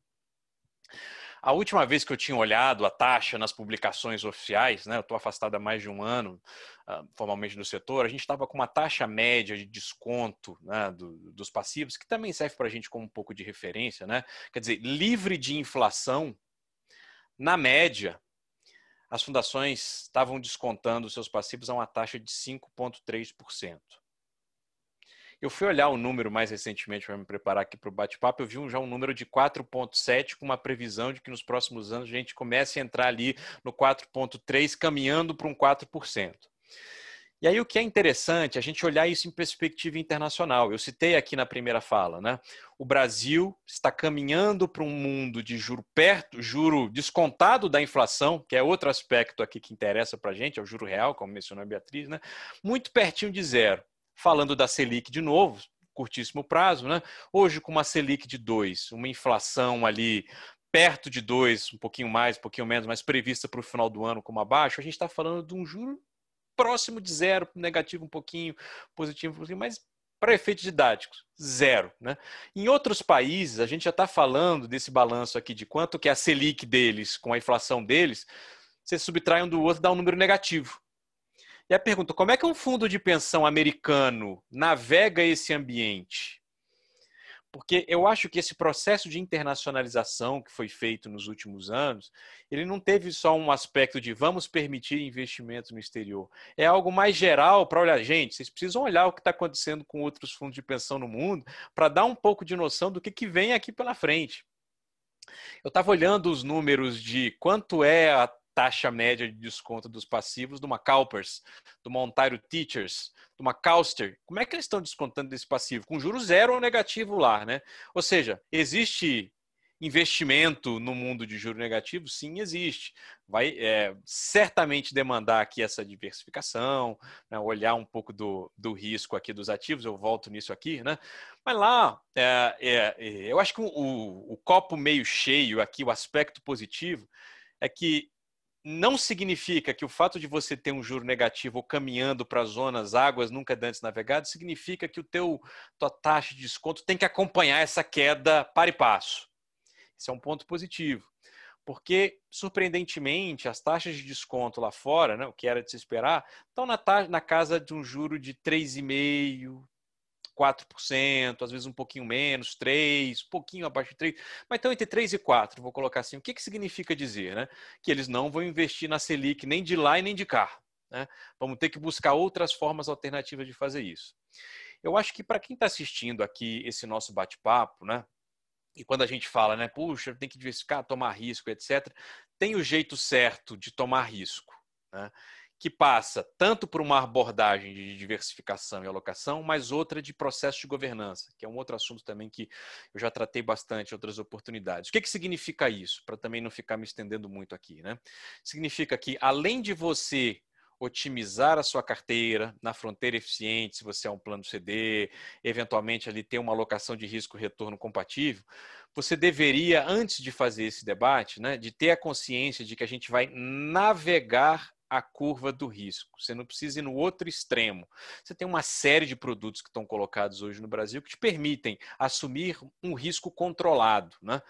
A última vez que eu tinha olhado a taxa nas publicações oficiais, né, eu estou afastado há mais de um ano uh, formalmente do setor, a gente estava com uma taxa média de desconto né, do, dos passivos, que também serve para a gente como um pouco de referência, né? quer dizer, livre de inflação, na média, as fundações estavam descontando seus passivos a uma taxa de 5,3%. Eu fui olhar o número mais recentemente para me preparar aqui para o bate-papo, eu vi já um número de 4,7 com uma previsão de que nos próximos anos a gente comece a entrar ali no 4,3, caminhando para um 4%. E aí o que é interessante, a gente olhar isso em perspectiva internacional. Eu citei aqui na primeira fala, né? O Brasil está caminhando para um mundo de juro perto, juro descontado da inflação, que é outro aspecto aqui que interessa para a gente, é o juro real, como mencionou a Beatriz, né? Muito pertinho de zero. Falando da Selic de novo, curtíssimo prazo, né? Hoje, com uma Selic de 2, uma inflação ali perto de 2, um pouquinho mais, um pouquinho menos, mas prevista para o final do ano como abaixo, a gente está falando de um juro próximo de zero, negativo um pouquinho, positivo um pouquinho, mas para efeitos didáticos, zero. Né? Em outros países, a gente já está falando desse balanço aqui de quanto que é a Selic deles com a inflação deles, você subtrai um do outro, dá um número negativo. E a pergunta: como é que um fundo de pensão americano navega esse ambiente? Porque eu acho que esse processo de internacionalização que foi feito nos últimos anos, ele não teve só um aspecto de vamos permitir investimento no exterior. É algo mais geral para olhar, gente, vocês precisam olhar o que está acontecendo com outros fundos de pensão no mundo para dar um pouco de noção do que, que vem aqui pela frente. Eu estava olhando os números de quanto é a taxa média de desconto dos passivos de uma CalPERS, de uma Ontario Teachers, de uma Calster. Como é que eles estão descontando desse passivo? Com juros zero ou negativo lá, né? Ou seja, existe investimento no mundo de juro negativo? Sim, existe. Vai é, certamente demandar aqui essa diversificação, né? olhar um pouco do, do risco aqui dos ativos, eu volto nisso aqui, né? Mas lá, é, é, eu acho que o, o copo meio cheio aqui, o aspecto positivo, é que não significa que o fato de você ter um juro negativo ou caminhando para zonas águas nunca antes navegadas significa que o teu tua taxa de desconto tem que acompanhar essa queda para e passo. Isso é um ponto positivo. Porque, surpreendentemente, as taxas de desconto lá fora, né, o que era de se esperar, estão na, na casa de um juro de 3,5%, 4%, às vezes um pouquinho menos, 3%, um pouquinho abaixo de 3%, mas então entre 3% e 4%, vou colocar assim. O que, que significa dizer? Né? Que eles não vão investir na Selic nem de lá e nem de cá. Né? Vamos ter que buscar outras formas alternativas de fazer isso. Eu acho que para quem está assistindo aqui esse nosso bate-papo, né? E quando a gente fala, né, puxa, tem que diversificar, tomar risco, etc., tem o jeito certo de tomar risco. Né? Que passa tanto por uma abordagem de diversificação e alocação, mas outra de processo de governança, que é um outro assunto também que eu já tratei bastante em outras oportunidades. O que, que significa isso? Para também não ficar me estendendo muito aqui. Né? Significa que, além de você otimizar a sua carteira na fronteira eficiente, se você é um plano CD, eventualmente ali ter uma alocação de risco retorno compatível, você deveria, antes de fazer esse debate, né, de ter a consciência de que a gente vai navegar a curva do risco. Você não precisa ir no outro extremo. Você tem uma série de produtos que estão colocados hoje no Brasil que te permitem assumir um risco controlado. Né?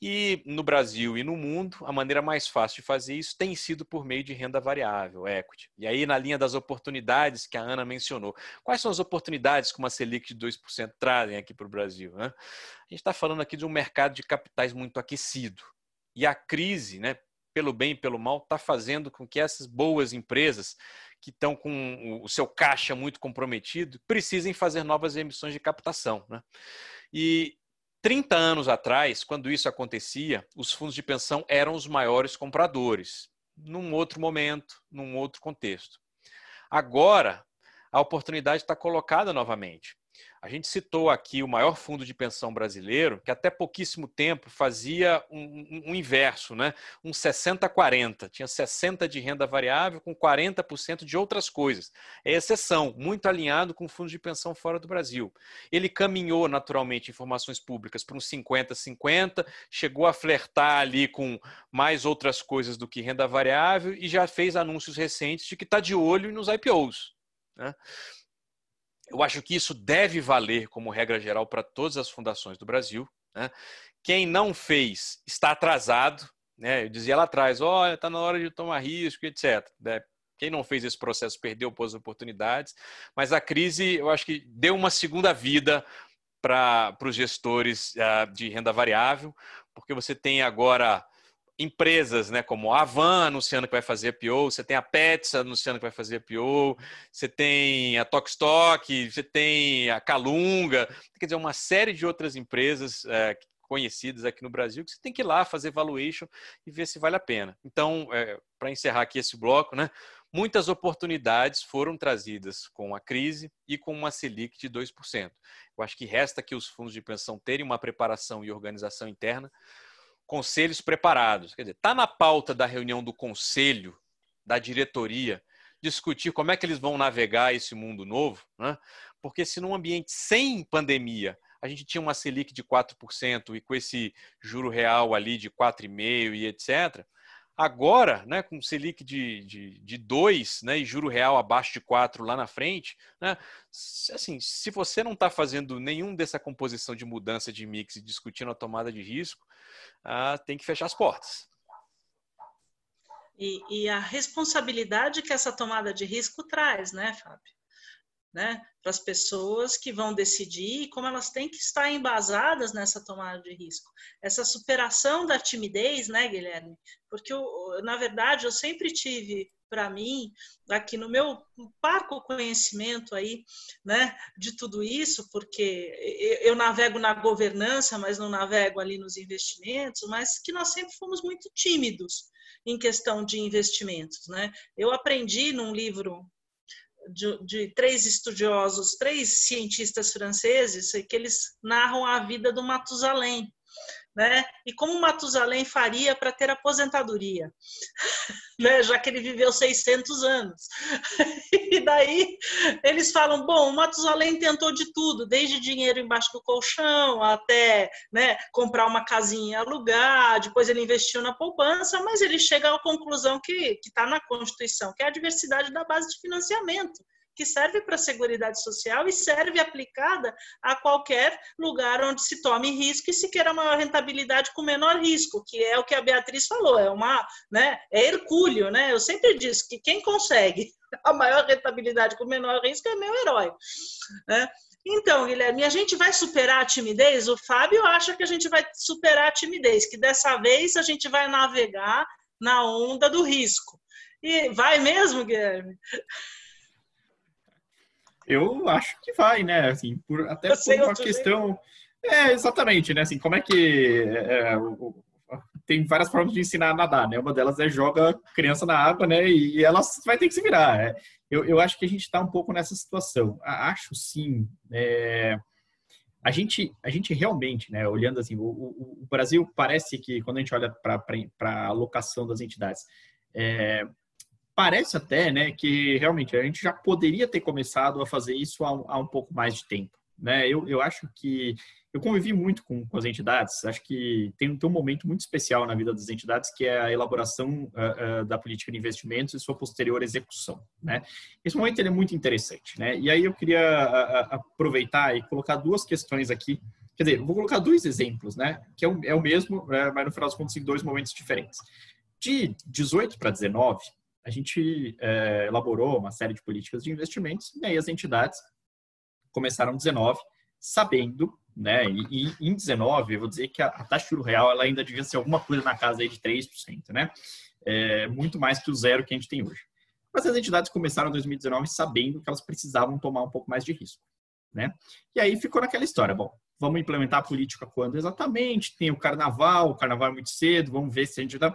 E no Brasil e no mundo, a maneira mais fácil de fazer isso tem sido por meio de renda variável, equity. E aí, na linha das oportunidades que a Ana mencionou, quais são as oportunidades que uma Selic de 2% trazem aqui para o Brasil? Né? A gente está falando aqui de um mercado de capitais muito aquecido. E a crise, né, pelo bem e pelo mal, está fazendo com que essas boas empresas que estão com o seu caixa muito comprometido precisem fazer novas emissões de captação. Né? E 30 anos atrás, quando isso acontecia, os fundos de pensão eram os maiores compradores, num outro momento, num outro contexto. Agora, a oportunidade está colocada novamente. A gente citou aqui o maior fundo de pensão brasileiro, que até pouquíssimo tempo fazia um, um, um inverso, né? um 60-40. Tinha 60% de renda variável com 40% de outras coisas. É exceção, muito alinhado com fundos de pensão fora do Brasil. Ele caminhou naturalmente informações públicas para uns 50-50, chegou a flertar ali com mais outras coisas do que renda variável e já fez anúncios recentes de que está de olho nos IPOs. Né? Eu acho que isso deve valer como regra geral para todas as fundações do Brasil. Né? Quem não fez está atrasado. Né? Eu dizia lá atrás, olha, está na hora de tomar risco, etc. Né? Quem não fez esse processo perdeu boas oportunidades, mas a crise, eu acho que deu uma segunda vida para os gestores uh, de renda variável, porque você tem agora empresas, né, como a Avan anunciando que vai fazer IPO, você tem a Pets anunciando que vai fazer IPO, você tem a Tokstok, você tem a Calunga, quer dizer, uma série de outras empresas é, conhecidas aqui no Brasil que você tem que ir lá fazer valuation e ver se vale a pena. Então, é, para encerrar aqui esse bloco, né, muitas oportunidades foram trazidas com a crise e com uma Selic de 2%. Eu acho que resta que os fundos de pensão terem uma preparação e organização interna conselhos preparados. Quer dizer, está na pauta da reunião do conselho, da diretoria, discutir como é que eles vão navegar esse mundo novo, né? porque se num ambiente sem pandemia a gente tinha uma Selic de 4% e com esse juro real ali de 4,5% e etc., Agora, né, com Selic de, de, de 2 né, e juro real abaixo de 4 lá na frente, né, assim, se você não está fazendo nenhum dessa composição de mudança de mix e discutindo a tomada de risco, ah, tem que fechar as portas. E, e, a responsabilidade que essa tomada de risco traz, né, Fábio? Né, para as pessoas que vão decidir como elas têm que estar embasadas nessa tomada de risco. Essa superação da timidez, né, Guilherme? Porque, eu, na verdade, eu sempre tive para mim, aqui no meu parco conhecimento aí, né, de tudo isso, porque eu navego na governança, mas não navego ali nos investimentos, mas que nós sempre fomos muito tímidos em questão de investimentos, né? Eu aprendi num livro de, de, três estudiosos, três cientistas franceses, que eles narram a vida do Matusalém, né? E como Matusalém faria para ter aposentadoria, né? Já que ele viveu 600 anos. E daí eles falam, bom, Matusalém tentou de tudo, desde dinheiro embaixo do colchão até, né, comprar uma casinha alugar, depois ele investiu na poupança, mas ele chega à conclusão que está na Constituição, que é a diversidade da base de financiamento que serve para a Seguridade Social e serve aplicada a qualquer lugar onde se tome risco e se queira maior rentabilidade com menor risco, que é o que a Beatriz falou, é uma, né, é hercúleo, né? Eu sempre disse que quem consegue a maior rentabilidade com menor risco é meu herói, né? Então, Guilherme, a gente vai superar a timidez? O Fábio acha que a gente vai superar a timidez, que dessa vez a gente vai navegar na onda do risco. E vai mesmo, Guilherme? Eu acho que vai, né? Assim, por, até por uma questão. Jeito. É, exatamente, né? Assim, como é que. É, é tem várias formas de ensinar a nadar, né? Uma delas é joga criança na água, né? E, ela vai ter que se virar. É, eu, eu acho que a gente está um pouco nessa situação. Acho sim. É, a gente, a gente realmente, né, olhando assim, o, o, o Brasil parece que, quando a gente olha para a alocação das entidades, é, parece até né, que realmente a gente já poderia ter começado a fazer isso há, há um pouco mais de tempo. Né? Eu, eu acho que eu convivi muito com, com as entidades, acho que tem, tem, um momento muito especial na vida das entidades, que é a elaboração uh, uh, da política de investimentos e sua posterior execução. Né? Esse momento é muito interessante. Né? E aí eu queria uh, aproveitar e colocar duas questões aqui. Quer dizer, vou colocar dois exemplos, né? que é o, é o mesmo, né? mas no final das contas, em dois momentos diferentes. De 18 para 19, a gente é, elaborou uma série de políticas de investimentos e aí as entidades começaram 19 sabendo, né, e, e em 19, eu vou dizer que a, a taxa de juro real ela ainda devia ser alguma coisa na casa aí de 3%, né? É, muito mais que o zero que a gente tem hoje. Mas as entidades começaram em 2019 sabendo que elas precisavam tomar um pouco mais de risco, né? E aí ficou naquela história, bom, vamos implementar a política quando exatamente? Tem o carnaval, o carnaval é muito cedo, vamos ver se a gente dá...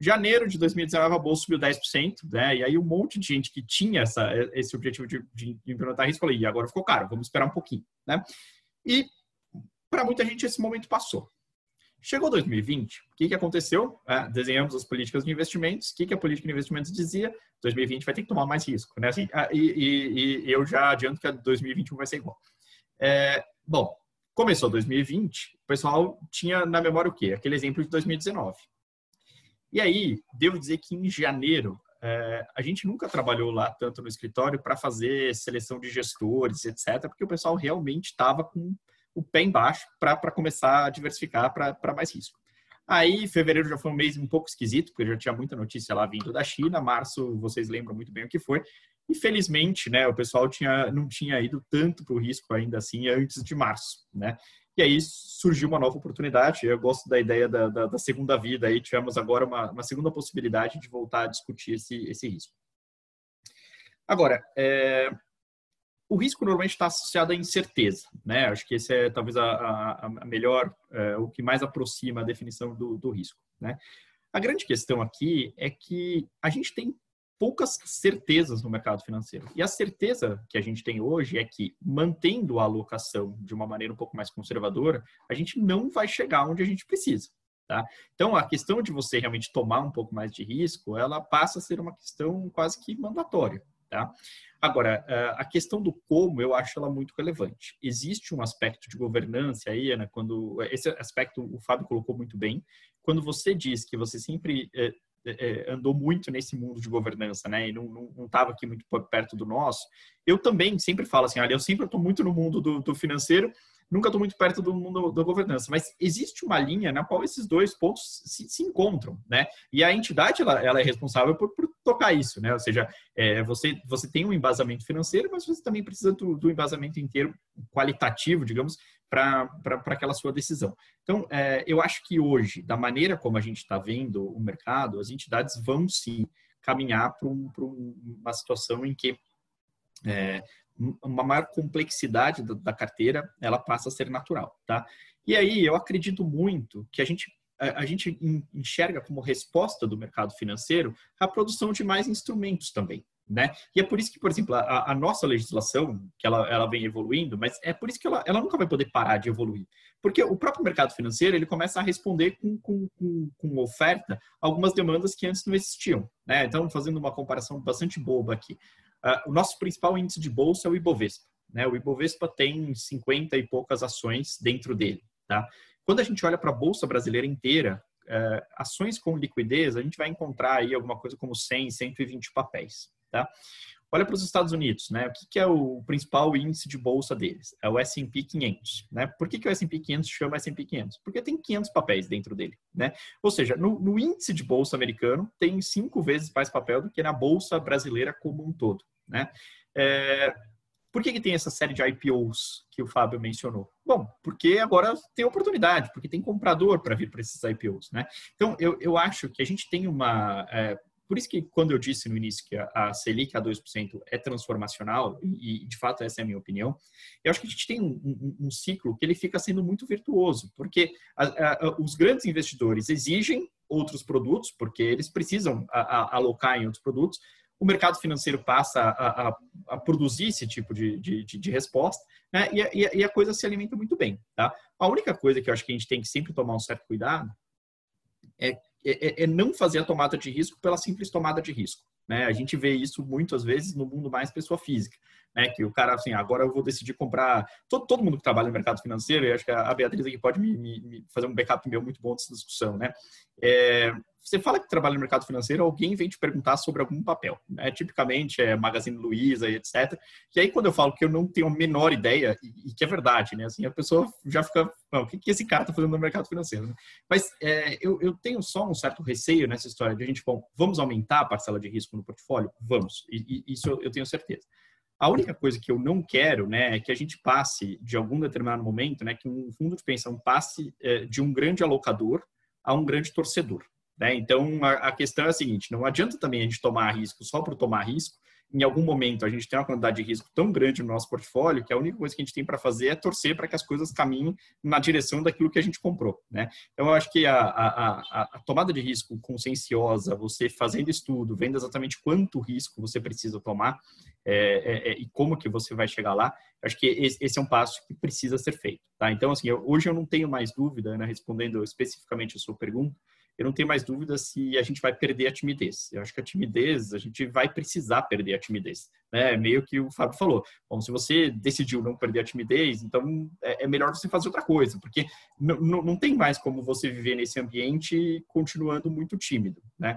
Janeiro de 2019, a bolsa subiu 10%, né? E aí um monte de gente que tinha essa, esse objetivo de, de implementar risco, falou, e agora ficou caro, vamos esperar um pouquinho, né? E para muita gente esse momento passou. Chegou 2020, o que, que aconteceu? É, desenhamos as políticas de investimentos. O que, que a política de investimentos dizia? 2020 vai ter que tomar mais risco, né? Assim, e, e, e, eu já adianto que a 2021 vai ser igual. É, bom, começou 2020, o pessoal tinha na memória o quê? Aquele exemplo de 2019. E aí, devo dizer que em janeiro, é, a gente nunca trabalhou lá tanto no escritório para fazer seleção de gestores, etc., porque o pessoal realmente estava com o pé embaixo para começar a diversificar para mais risco. Aí, fevereiro já foi um mês um pouco esquisito, porque já tinha muita notícia lá vindo da China. Março, vocês lembram muito bem o que foi. Infelizmente, né, o pessoal tinha, não tinha ido tanto para o risco ainda assim antes de março, né? E aí surgiu uma nova oportunidade. Eu gosto da ideia da, da, da segunda vida. Aí tivemos agora uma, uma, segunda possibilidade de voltar a discutir esse, esse risco. Agora, é, o risco normalmente está associado à incerteza, né? Acho que esse é talvez a, a, a melhor, é, o que mais aproxima a definição do, do risco, né? A grande questão aqui é que a gente tem poucas certezas no mercado financeiro. E a certeza que a gente tem hoje é que, mantendo a alocação de uma maneira um pouco mais conservadora, a gente não vai chegar onde a gente precisa. Tá? Então, a questão de você realmente tomar um pouco mais de risco, ela passa a ser uma questão quase que mandatória. Tá? Agora, eh, a questão do como, eu acho ela muito relevante. Existe um aspecto de governança aí, Ana, quando esse aspecto o Fábio colocou muito bem. Quando você diz que você sempre eh, é, andou muito nesse mundo de governança, né? E não estava aqui muito perto do nosso. Eu também sempre falo assim, olha, eu sempre estou muito no mundo do, do financeiro, nunca estou muito perto do mundo da governança, mas existe uma linha na qual esses dois pontos se, se encontram, né? E a entidade ela, ela é responsável por, por, tocar isso, né? Ou seja, é, você você tem um embasamento financeiro, mas você também precisa do, do embasamento inteiro qualitativo, digamos, para aquela sua decisão. Então, é, eu acho que hoje, da maneira como a gente está vendo o mercado, as entidades vão sim caminhar para um, uma situação em que é, uma maior complexidade da, carteira ela passa a ser natural, tá? E aí eu acredito muito que a gente a gente enxerga como resposta do mercado financeiro a produção de mais instrumentos também, né? E é por isso que, por exemplo, a, a, nossa legislação, que ela, ela vem evoluindo, mas é por isso que ela, ela nunca vai poder parar de evoluir. Porque o próprio mercado financeiro, ele começa a responder com, com, com, com oferta algumas demandas que antes não existiam, né? Então, fazendo uma comparação bastante boba aqui. Uh, o nosso principal índice de bolsa é o Ibovespa, né? O Ibovespa tem 50 e poucas ações dentro dele, tá? Quando a gente olha para a bolsa brasileira inteira, uh, ações com liquidez, a gente vai encontrar aí alguma coisa como 100, 120 papéis. Tá? Olha para os Estados Unidos, né? O que, que, é o principal índice de bolsa deles? É o S&P 500, né? Por que, que o S&P 500 chama S&P 500? Porque tem 500 papéis dentro dele, né? Ou seja, no, no, índice de bolsa americano tem cinco vezes mais papel do que na bolsa brasileira como um todo, né? É, por que, que tem essa série de IPOs que o Fábio mencionou? Bom, porque agora tem oportunidade, porque tem comprador para vir para esses IPOs, né? Então, eu, eu acho que a gente tem uma... É, por isso que quando eu disse no início que a, Selic a 2% é transformacional, e, de fato essa é a minha opinião, eu acho que a gente tem um, um, um ciclo que ele fica sendo muito virtuoso, porque a, a, os grandes investidores exigem outros produtos, porque eles precisam alocar em outros produtos, o mercado financeiro passa a, a, a produzir esse tipo de, de, de resposta, né? e, a, e, a, coisa se alimenta muito bem. Tá? A única coisa que eu acho que a gente tem que sempre tomar um certo cuidado é é, é, é, não fazer a tomada de risco pela simples tomada de risco. Né? A gente vê isso muitas vezes no mundo mais pessoa física. Né, que o cara, assim, agora eu vou decidir comprar. Todo, todo mundo que trabalha no mercado financeiro, e acho que a Beatriz aqui pode me, me, me fazer um backup meu muito bom dessa discussão, né? É, você fala que trabalha no mercado financeiro, alguém vem te perguntar sobre algum papel, né? Tipicamente é Magazine Luiza e etc. E aí quando eu falo que eu não tenho a menor ideia, e, e que é verdade, né? Assim, a pessoa já fica, o que, que esse cara está fazendo no mercado financeiro? Mas é, eu, eu, tenho só um certo receio nessa história de a gente, bom, vamos aumentar a parcela de risco no portfólio? Vamos, e, e isso eu tenho certeza. A única coisa que eu não quero, né, é que a gente passe de algum determinado momento, né, que um fundo de pensão passe é, de um grande alocador a um grande torcedor. Né? Então, a, a, questão é a seguinte: não adianta também a gente tomar risco só por tomar risco. Em algum momento, a gente tem uma quantidade de risco tão grande no nosso portfólio que a única coisa que a gente tem para fazer é torcer para que as coisas caminhem na direção daquilo que a gente comprou. Né? Então, eu acho que a, a, a tomada de risco conscienciosa, você fazendo estudo, vendo exatamente quanto risco você precisa tomar é, é, é, e como que você vai chegar lá, acho que esse, esse, é um passo que precisa ser feito. Tá? Então, assim, eu, hoje eu não tenho mais dúvida, né, respondendo especificamente a sua pergunta, eu não tenho mais dúvida se a gente vai perder a timidez. Eu acho que a timidez, a gente vai precisar perder a timidez. Né? Meio que o Fábio falou. Bom, se você decidiu não perder a timidez, então é, é melhor você fazer outra coisa, porque não tem mais como você viver nesse ambiente continuando muito tímido. Né?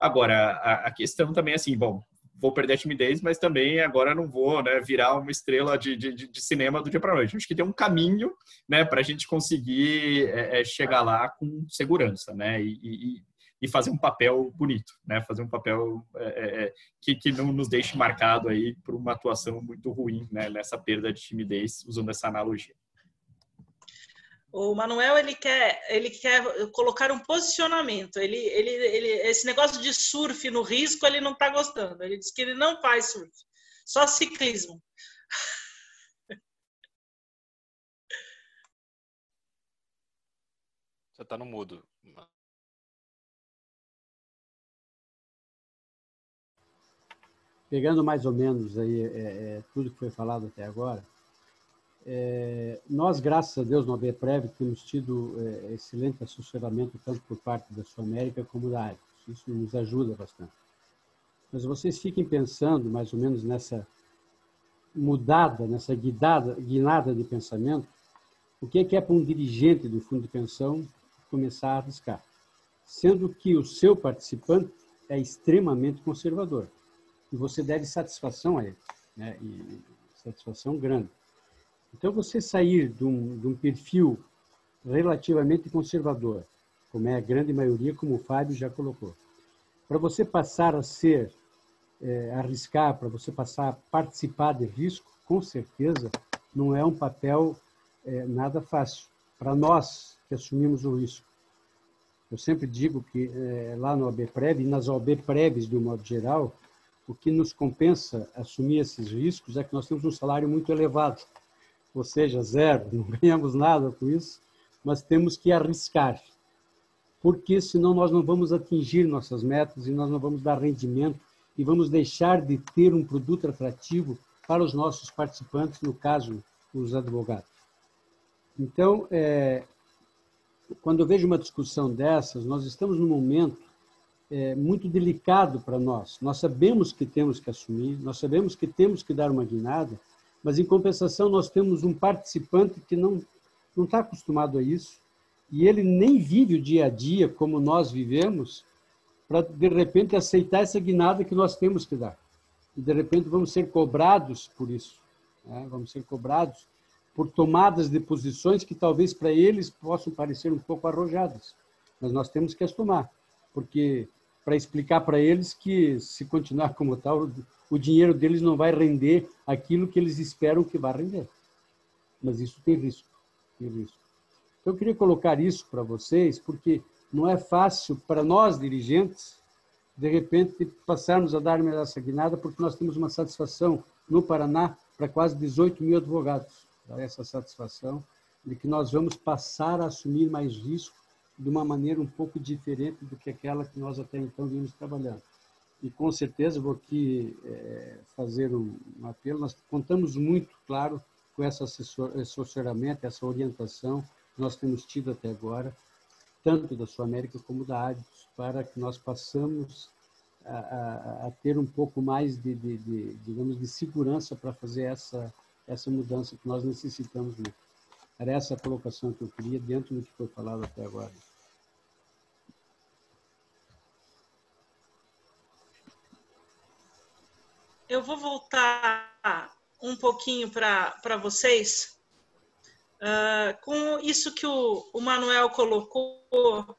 Agora, a, a questão também é assim, bom, vou perder a timidez, mas também agora não vou né, virar uma estrela de, de, de cinema do dia para noite. Acho que tem um caminho né, para a gente conseguir é, é, chegar lá com segurança né, e, e, e, fazer um papel bonito, né, fazer um papel é, é, é, que, que não nos deixe marcado aí por uma atuação muito ruim né, nessa perda de timidez, usando essa analogia. O Manuel ele quer, ele quer colocar um posicionamento. Ele, ele, ele, esse negócio de surf no risco ele não está gostando. Ele diz que ele não faz surf, só ciclismo. Você está no mudo. Pegando mais ou menos aí é, é, tudo que foi falado até agora, é, nós, graças a Deus, no ABPREV, temos tido é, excelente assessoramento tanto por parte da Sul América como da Arcos. Isso nos ajuda bastante. Mas vocês fiquem pensando, mais ou menos, nessa mudada, nessa guidada, guinada de pensamento, o que é, que é para um dirigente do fundo de pensão começar a arriscar? Sendo que o seu participante é extremamente conservador. E você deve satisfação a ele, né? e satisfação grande. Então, você sair de um, de um perfil relativamente conservador, como é a grande maioria, como o Fábio já colocou, para você passar a ser, é, arriscar, para você passar a participar de risco, com certeza não é um papel é, nada fácil. Para nós que assumimos o risco. Eu sempre digo que é, lá no ABPREV e nas OBPREVs, de um modo geral, o que nos compensa assumir esses riscos é que nós temos um salário muito elevado ou seja, zero, não ganhamos nada com isso, mas temos que arriscar, porque senão nós não vamos atingir nossas metas e nós não vamos dar rendimento e vamos deixar de ter um produto atrativo para os nossos participantes, no caso, os advogados. Então, é, quando eu vejo uma discussão dessas, nós estamos num momento é, muito delicado para nós. Nós sabemos que temos que assumir, nós sabemos que temos que dar uma guinada, mas em compensação nós temos um participante que não não está acostumado a isso. E ele nem vive o dia a dia como nós vivemos para de repente aceitar essa guinada que nós temos que dar. E de repente vamos ser cobrados por isso né? vamos ser cobrados por tomadas de posições que talvez para eles possam parecer um pouco arrojadas. Mas nós temos que as tomar porque para explicar para eles que se continuar como tal o dinheiro deles não vai render aquilo que eles esperam que vá render. Mas isso tem risco. Tem risco. Então, eu queria colocar isso para vocês, porque não é fácil para nós, dirigentes, de repente, passarmos a dar essa guinada, porque nós temos uma satisfação no Paraná para quase 18 mil advogados. Essa satisfação de que nós vamos passar a assumir mais risco de uma maneira um pouco diferente do que aquela que nós até então vimos trabalhando e com certeza vou aqui é, fazer um, apelo. Nós contamos muito, claro, com esse assessoramento, essa orientação que nós temos tido até agora, tanto da Sul América como da ADIS, para que nós possamos a, a, ter um pouco mais de, de, de digamos, de segurança para fazer essa, essa mudança que nós necessitamos. Né? Era essa a colocação que eu queria dentro do que foi falado até agora. Eu vou voltar um pouquinho para vocês, uh, com isso que o, o Manuel colocou, uh,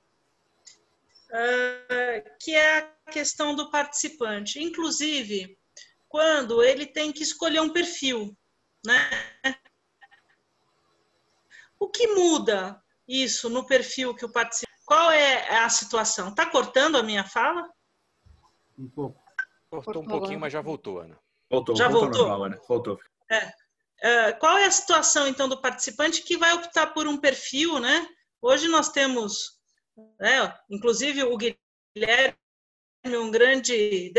que é a questão do participante. Inclusive, quando ele tem que escolher um perfil, né? O que muda isso no perfil que o participante? Qual é a situação? Está cortando a minha fala? Um pouco. Cortou um pouquinho, mas já voltou, Ana. Voltou, já voltou. voltou? Normal, Ana. Voltou. É. Uh, qual é a situação, então, do participante que vai optar por um perfil, né? Hoje nós temos, né, inclusive o Guilherme, um grande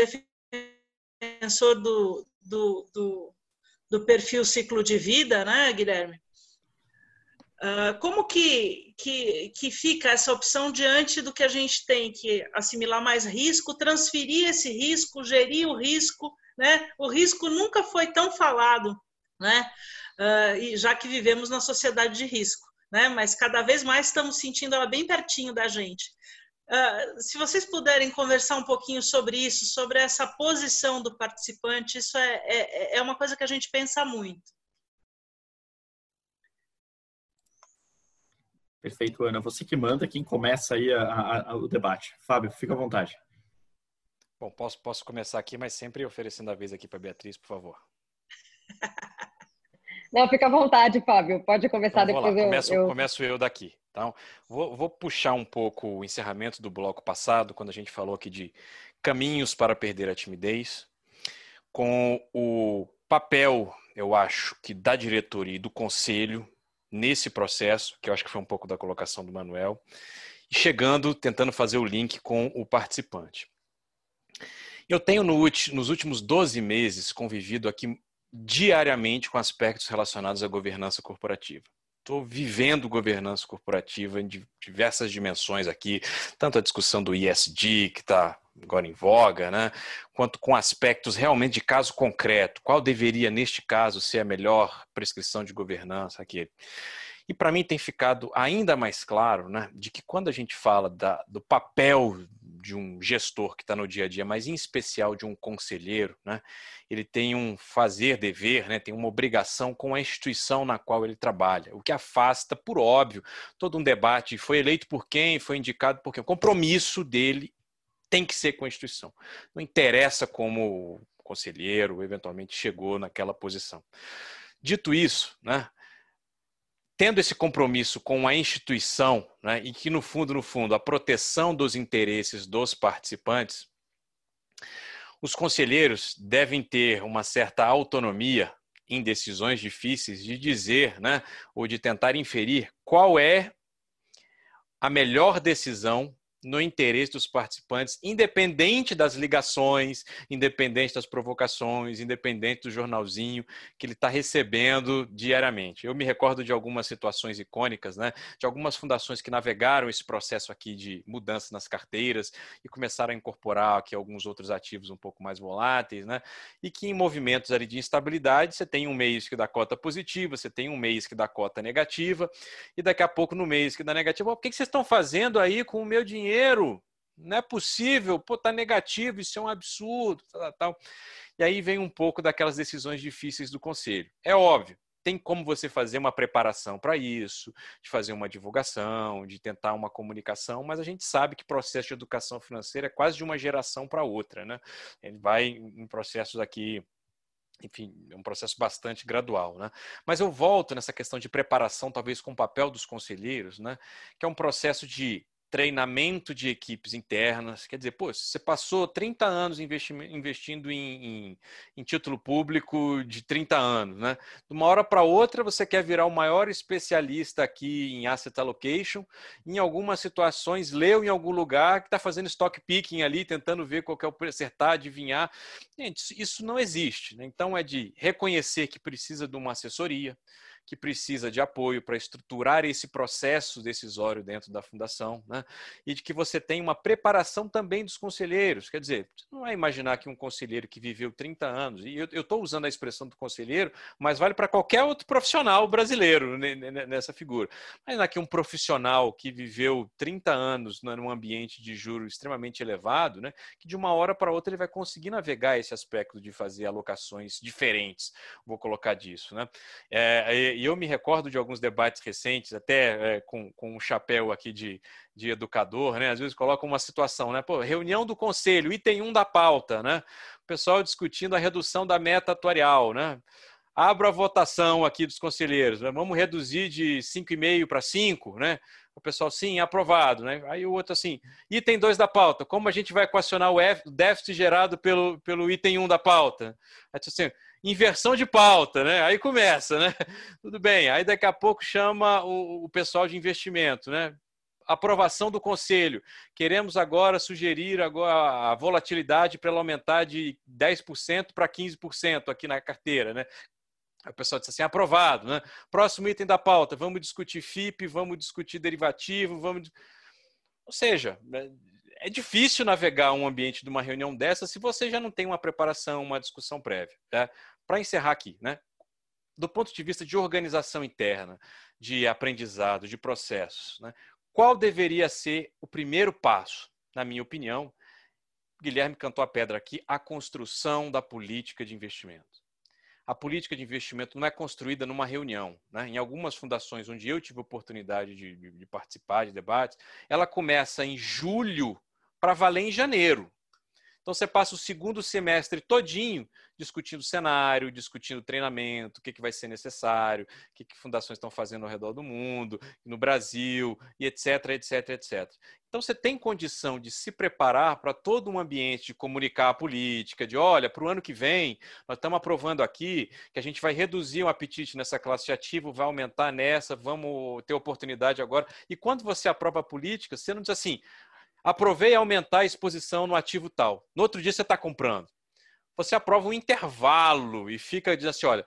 defensor do, do, do, do perfil ciclo de vida, né, Guilherme? Uh, como que, que, que fica essa opção diante do que a gente tem que assimilar mais risco, transferir esse risco, gerir o risco, né? O risco nunca foi tão falado, né? Uh, e já que vivemos na sociedade de risco, né? Mas cada vez mais estamos sentindo ela bem pertinho da gente. Uh, se vocês puderem conversar um pouquinho sobre isso, sobre essa posição do participante, isso é, é, é uma coisa que a gente pensa muito. Perfeito, Ana. Você que manda, quem começa aí a, a, a, o debate. Fábio, fica à vontade. Bom, posso, posso começar aqui, mas sempre oferecendo a vez aqui para Beatriz, por favor. Não, fica à vontade, Fábio. Pode começar então, depois. Eu, começo, eu... começo eu daqui. Então, vou, vou puxar um pouco o encerramento do bloco passado, quando a gente falou aqui de caminhos para perder a timidez, com o papel, eu acho, que da diretoria e do conselho nesse processo, que eu acho que foi um pouco da colocação do Manuel, e chegando, tentando fazer o link com o participante. Eu tenho no, nos últimos 12 meses convivido aqui diariamente com aspectos relacionados à governança corporativa. Estou vivendo governança corporativa em diversas dimensões aqui, tanto a discussão do ISD, que está agora em voga, né? quanto com aspectos realmente de caso concreto. Qual deveria, neste caso, ser a melhor prescrição de governança aqui? E para mim tem ficado ainda mais claro né, de que quando a gente fala da, do papel de um gestor que está no dia a dia, mas em especial de um conselheiro, né, ele tem um fazer dever, né, tem uma obrigação com a instituição na qual ele trabalha, o que afasta, por óbvio, todo um debate, foi eleito por quem, foi indicado por quem, o compromisso dele tem que ser com a instituição. Não interessa como o conselheiro eventualmente chegou naquela posição. Dito isso, né, tendo esse compromisso com a instituição, né, e que no fundo, no fundo, a proteção dos interesses dos participantes, os conselheiros devem ter uma certa autonomia em decisões difíceis de dizer, né, ou de tentar inferir qual é a melhor decisão no interesse dos participantes, independente das ligações, independente das provocações, independente do jornalzinho que ele está recebendo diariamente. Eu me recordo de algumas situações icônicas, né, de algumas fundações que navegaram esse processo aqui de mudança nas carteiras e começaram a incorporar aqui alguns outros ativos um pouco mais voláteis, né, e que em movimentos ali de instabilidade você tem um mês que dá cota positiva, você tem um mês que dá cota negativa e daqui a pouco no mês que dá negativa, o que vocês estão fazendo aí com o meu dinheiro? Dinheiro. Não é possível, pô, tá negativo, isso é um absurdo, tal, tal. E aí vem um pouco daquelas decisões difíceis do conselho. É óbvio, tem como você fazer uma preparação para isso, de fazer uma divulgação, de tentar uma comunicação, mas a gente sabe que processo de educação financeira é quase de uma geração para outra, né? Ele vai em processos aqui enfim, é um processo bastante gradual, né? Mas eu volto nessa questão de preparação, talvez com o papel dos conselheiros, né? Que é um processo de treinamento de equipes internas. Quer dizer, pô, você passou 30 anos investindo em, em, em, título público de 30 anos, né? De uma hora para outra, você quer virar o maior especialista aqui em asset allocation. Em algumas situações, leu em algum lugar que está fazendo stock picking ali, tentando ver qual é o acertar, adivinhar. Gente, isso não existe. Né? Então, é de reconhecer que precisa de uma assessoria, que precisa de apoio para estruturar esse processo decisório dentro da fundação, né? e de que você tem uma preparação também dos conselheiros. Quer dizer, não vai imaginar que um conselheiro que viveu 30 anos, e eu estou usando a expressão do conselheiro, mas vale para qualquer outro profissional brasileiro nessa figura. Mas aqui um profissional que viveu 30 anos num ambiente de juros extremamente elevado, né? que de uma hora para outra ele vai conseguir navegar esse aspecto de fazer alocações diferentes, vou colocar disso. Né? É, e eu me recordo de alguns debates recentes, até é, com, com um chapéu aqui de, de educador, né? Às vezes colocam uma situação, né? Pô, reunião do conselho, item 1 da pauta, né? O pessoal discutindo a redução da meta atuarial, né? Abro a votação aqui dos conselheiros, né? vamos reduzir de 5,5 para 5, né? O pessoal, sim, aprovado, né? Aí o outro assim, item 2 da pauta, como a gente vai equacionar o déficit gerado pelo, pelo item 1 um da pauta? Aí, assim, inversão de pauta, né? Aí começa, né? Tudo bem. Aí daqui a pouco chama o, o pessoal de investimento, né? Aprovação do conselho. Queremos agora sugerir agora a volatilidade para ela aumentar de 10% para 15% aqui na carteira, né? O pessoal disse assim, aprovado, né? Próximo item da pauta, vamos discutir FIP, vamos discutir derivativo, vamos... Ou seja, né, é difícil navegar um ambiente de uma reunião dessa se você já não tem uma preparação, uma discussão prévia. Tá? Para encerrar aqui, né? do ponto de vista de organização interna, de aprendizado, de processos, né? qual deveria ser o primeiro passo, na minha opinião? Guilherme cantou a pedra aqui, a construção da política de investimento. A política de investimento não é construída numa reunião. Né? Em algumas fundações onde eu tive oportunidade de, de, participar de debates, ela começa em julho para valer em janeiro. Então você passa o segundo semestre todinho discutindo cenário, discutindo treinamento, o que, que vai ser necessário, o que, que fundações estão fazendo ao redor do mundo, no Brasil, e etc, etc, etc. Então você tem condição de se preparar para todo um ambiente de comunicar a política, de olha, para o ano que vem, nós estamos aprovando aqui que a gente vai reduzir o apetite nessa classe de ativo, vai aumentar nessa, vamos ter oportunidade agora. E quando você aprova a política, você não diz assim, aprovei aumentar a exposição no ativo tal. No outro dia você está comprando. Você aprova um intervalo e fica diz assim, olha,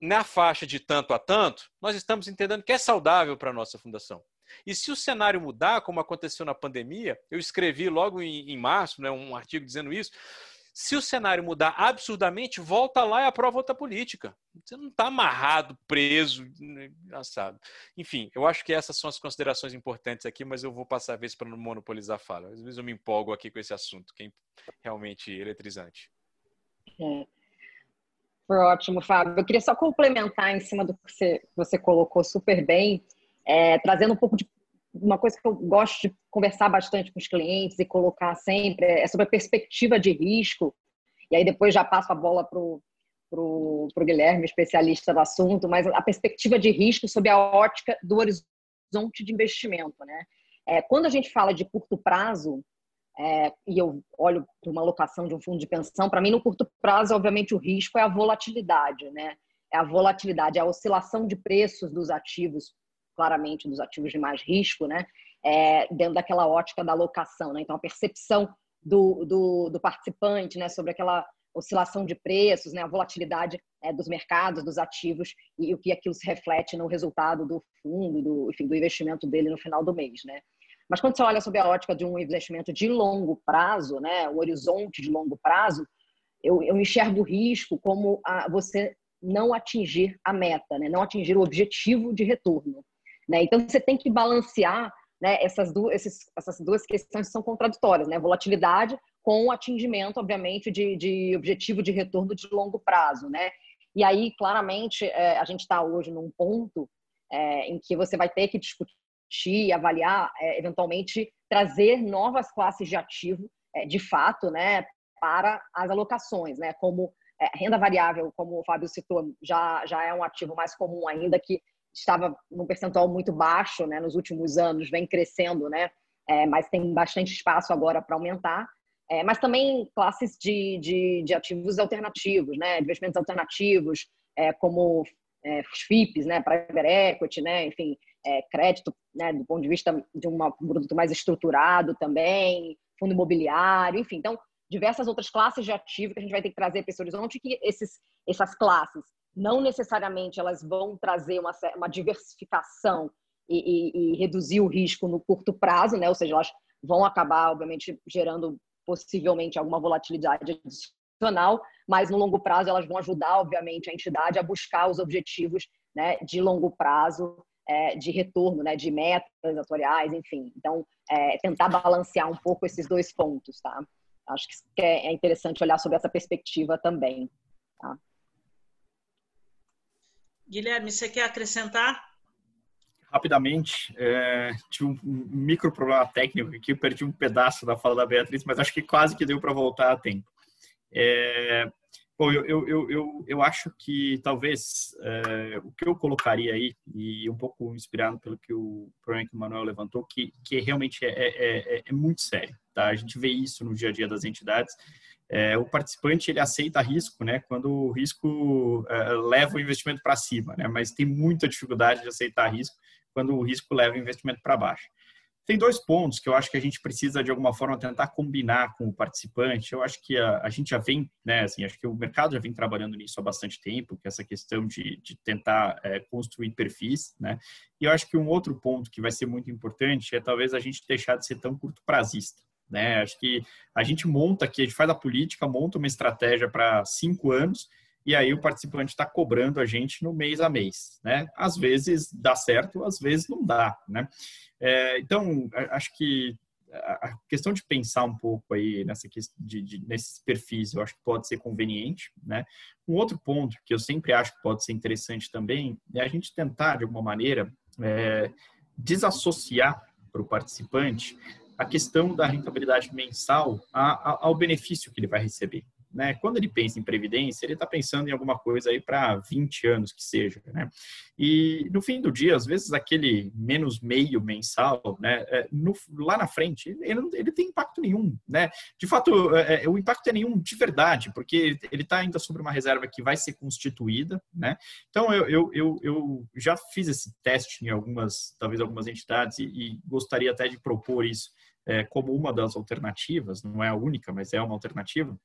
na faixa de tanto a tanto, nós estamos entendendo que é saudável para a nossa fundação. E se o cenário mudar, como aconteceu na pandemia, eu escrevi logo em, em março né, um artigo dizendo isso, se o cenário mudar absurdamente, volta lá e aprova outra política. Você não está amarrado, preso, né, engraçado. Enfim, eu acho que essas são as considerações importantes aqui, mas eu vou passar a vez para não monopolizar a fala. Às vezes eu me empolgo aqui com esse assunto, que é realmente eletrizante. É. Foi ótimo, Fábio. Eu queria só complementar em cima do que você, você colocou super bem, é, trazendo um pouco de uma coisa que eu gosto de conversar bastante com os clientes e colocar sempre é sobre a perspectiva de risco. E aí depois já passo a bola para o Guilherme, especialista do assunto, mas a perspectiva de risco sob a ótica do horizonte de investimento. Né? É, quando a gente fala de curto prazo, é, e eu olho para uma alocação de um fundo de pensão, para mim, no curto prazo, obviamente, o risco é a volatilidade, né? É a volatilidade, é a oscilação de preços dos ativos claramente dos ativos de mais risco, né? É, dentro daquela ótica da alocação, né? Então, a percepção do, do, do participante, né, sobre aquela oscilação de preços, né, a volatilidade é, dos mercados, dos ativos e o que aquilo se reflete no resultado do fundo, do, enfim, do investimento dele no final do mês, né? Mas quando você olha sob a ótica de um investimento de longo prazo, né, o horizonte de longo prazo, eu, eu enxergo o risco como a, você não atingir a meta, né, não atingir o objetivo de retorno. Né? Então, você tem que balancear né, essas, duas, esses, essas duas questões que são contraditórias, né? Volatilidade com o atingimento, obviamente, de, de objetivo de retorno de longo prazo, né? E aí, claramente, é, a gente está hoje num ponto é, em que você vai ter que discutir, avaliar, é, eventualmente trazer novas classes de ativo, é, de fato, né, para as alocações, né? Como é, renda variável, como o Fábio citou, já, já é um ativo mais comum ainda que estava num percentual muito baixo né, nos últimos anos, vem crescendo, né, é, mas tem bastante espaço agora para aumentar. É, mas também classes de, de, de, ativos alternativos, né, investimentos alternativos, é, como é, FIPs, né, private equity, né, enfim, é, crédito, né, do ponto de vista de um produto mais estruturado também, fundo imobiliário, enfim, então diversas outras classes de ativo que a gente vai ter que trazer para esse horizonte que esses, essas classes não necessariamente elas vão trazer uma, uma diversificação e, e, e, reduzir o risco no curto prazo, né? Ou seja, elas vão acabar, obviamente, gerando possivelmente alguma volatilidade adicional, mas no longo prazo elas vão ajudar, obviamente, a entidade a buscar os objetivos né, de longo prazo é, de retorno, né, de metas atuariais, enfim. Então, é, tentar balancear um pouco esses dois pontos, tá? Acho que é, é interessante olhar sobre essa perspectiva também. Tá? Guilherme, você quer acrescentar? Rapidamente, é, tive um micro problema técnico aqui, perdi um pedaço da fala da Beatriz, mas acho que quase que deu para voltar a tempo. É, bom, eu, eu, eu, eu, acho que talvez é, o que eu colocaria aí, e um pouco inspirado pelo que o problema que o Manuel levantou, que, que realmente é, é, é, é muito sério. Tá? A gente vê isso no dia a dia das entidades é, o participante ele aceita risco, né? Quando o risco é, leva o investimento para cima, né? Mas tem muita dificuldade de aceitar risco quando o risco leva o investimento para baixo. Tem dois pontos que eu acho que a gente precisa de alguma forma tentar combinar com o participante. Eu acho que a, a gente já vem, né? Assim, acho que o mercado já vem trabalhando nisso há bastante tempo, que é essa questão de, de tentar é, construir perfis, né? E eu acho que um outro ponto que vai ser muito importante é talvez a gente deixar de ser tão curto prazista né? Acho que a gente monta aqui, a gente faz a política, monta uma estratégia para cinco anos e aí o participante está cobrando a gente no mês a mês, né? Às vezes dá certo, às vezes não dá, né? É, então, acho que a questão de pensar um pouco aí nessa de, de, nesses perfis, eu acho que pode ser conveniente, né? Um outro ponto que eu sempre acho que pode ser interessante também é a gente tentar, de alguma maneira, é, desassociar para o participante a questão da rentabilidade mensal ao benefício que ele vai receber. Né? Quando ele pensa em previdência, ele está pensando em alguma coisa aí para 20 anos que seja. Né? E no fim do dia, às vezes aquele menos meio mensal, né, é, no, lá na frente, ele não ele tem impacto nenhum. Né? De fato, é, é, o impacto é nenhum de verdade, porque ele está ainda sobre uma reserva que vai ser constituída. Né? Então, eu, eu, eu, eu já fiz esse teste em algumas, talvez algumas entidades, e, e gostaria até de propor isso é, como uma das alternativas, não é a única, mas é uma alternativa,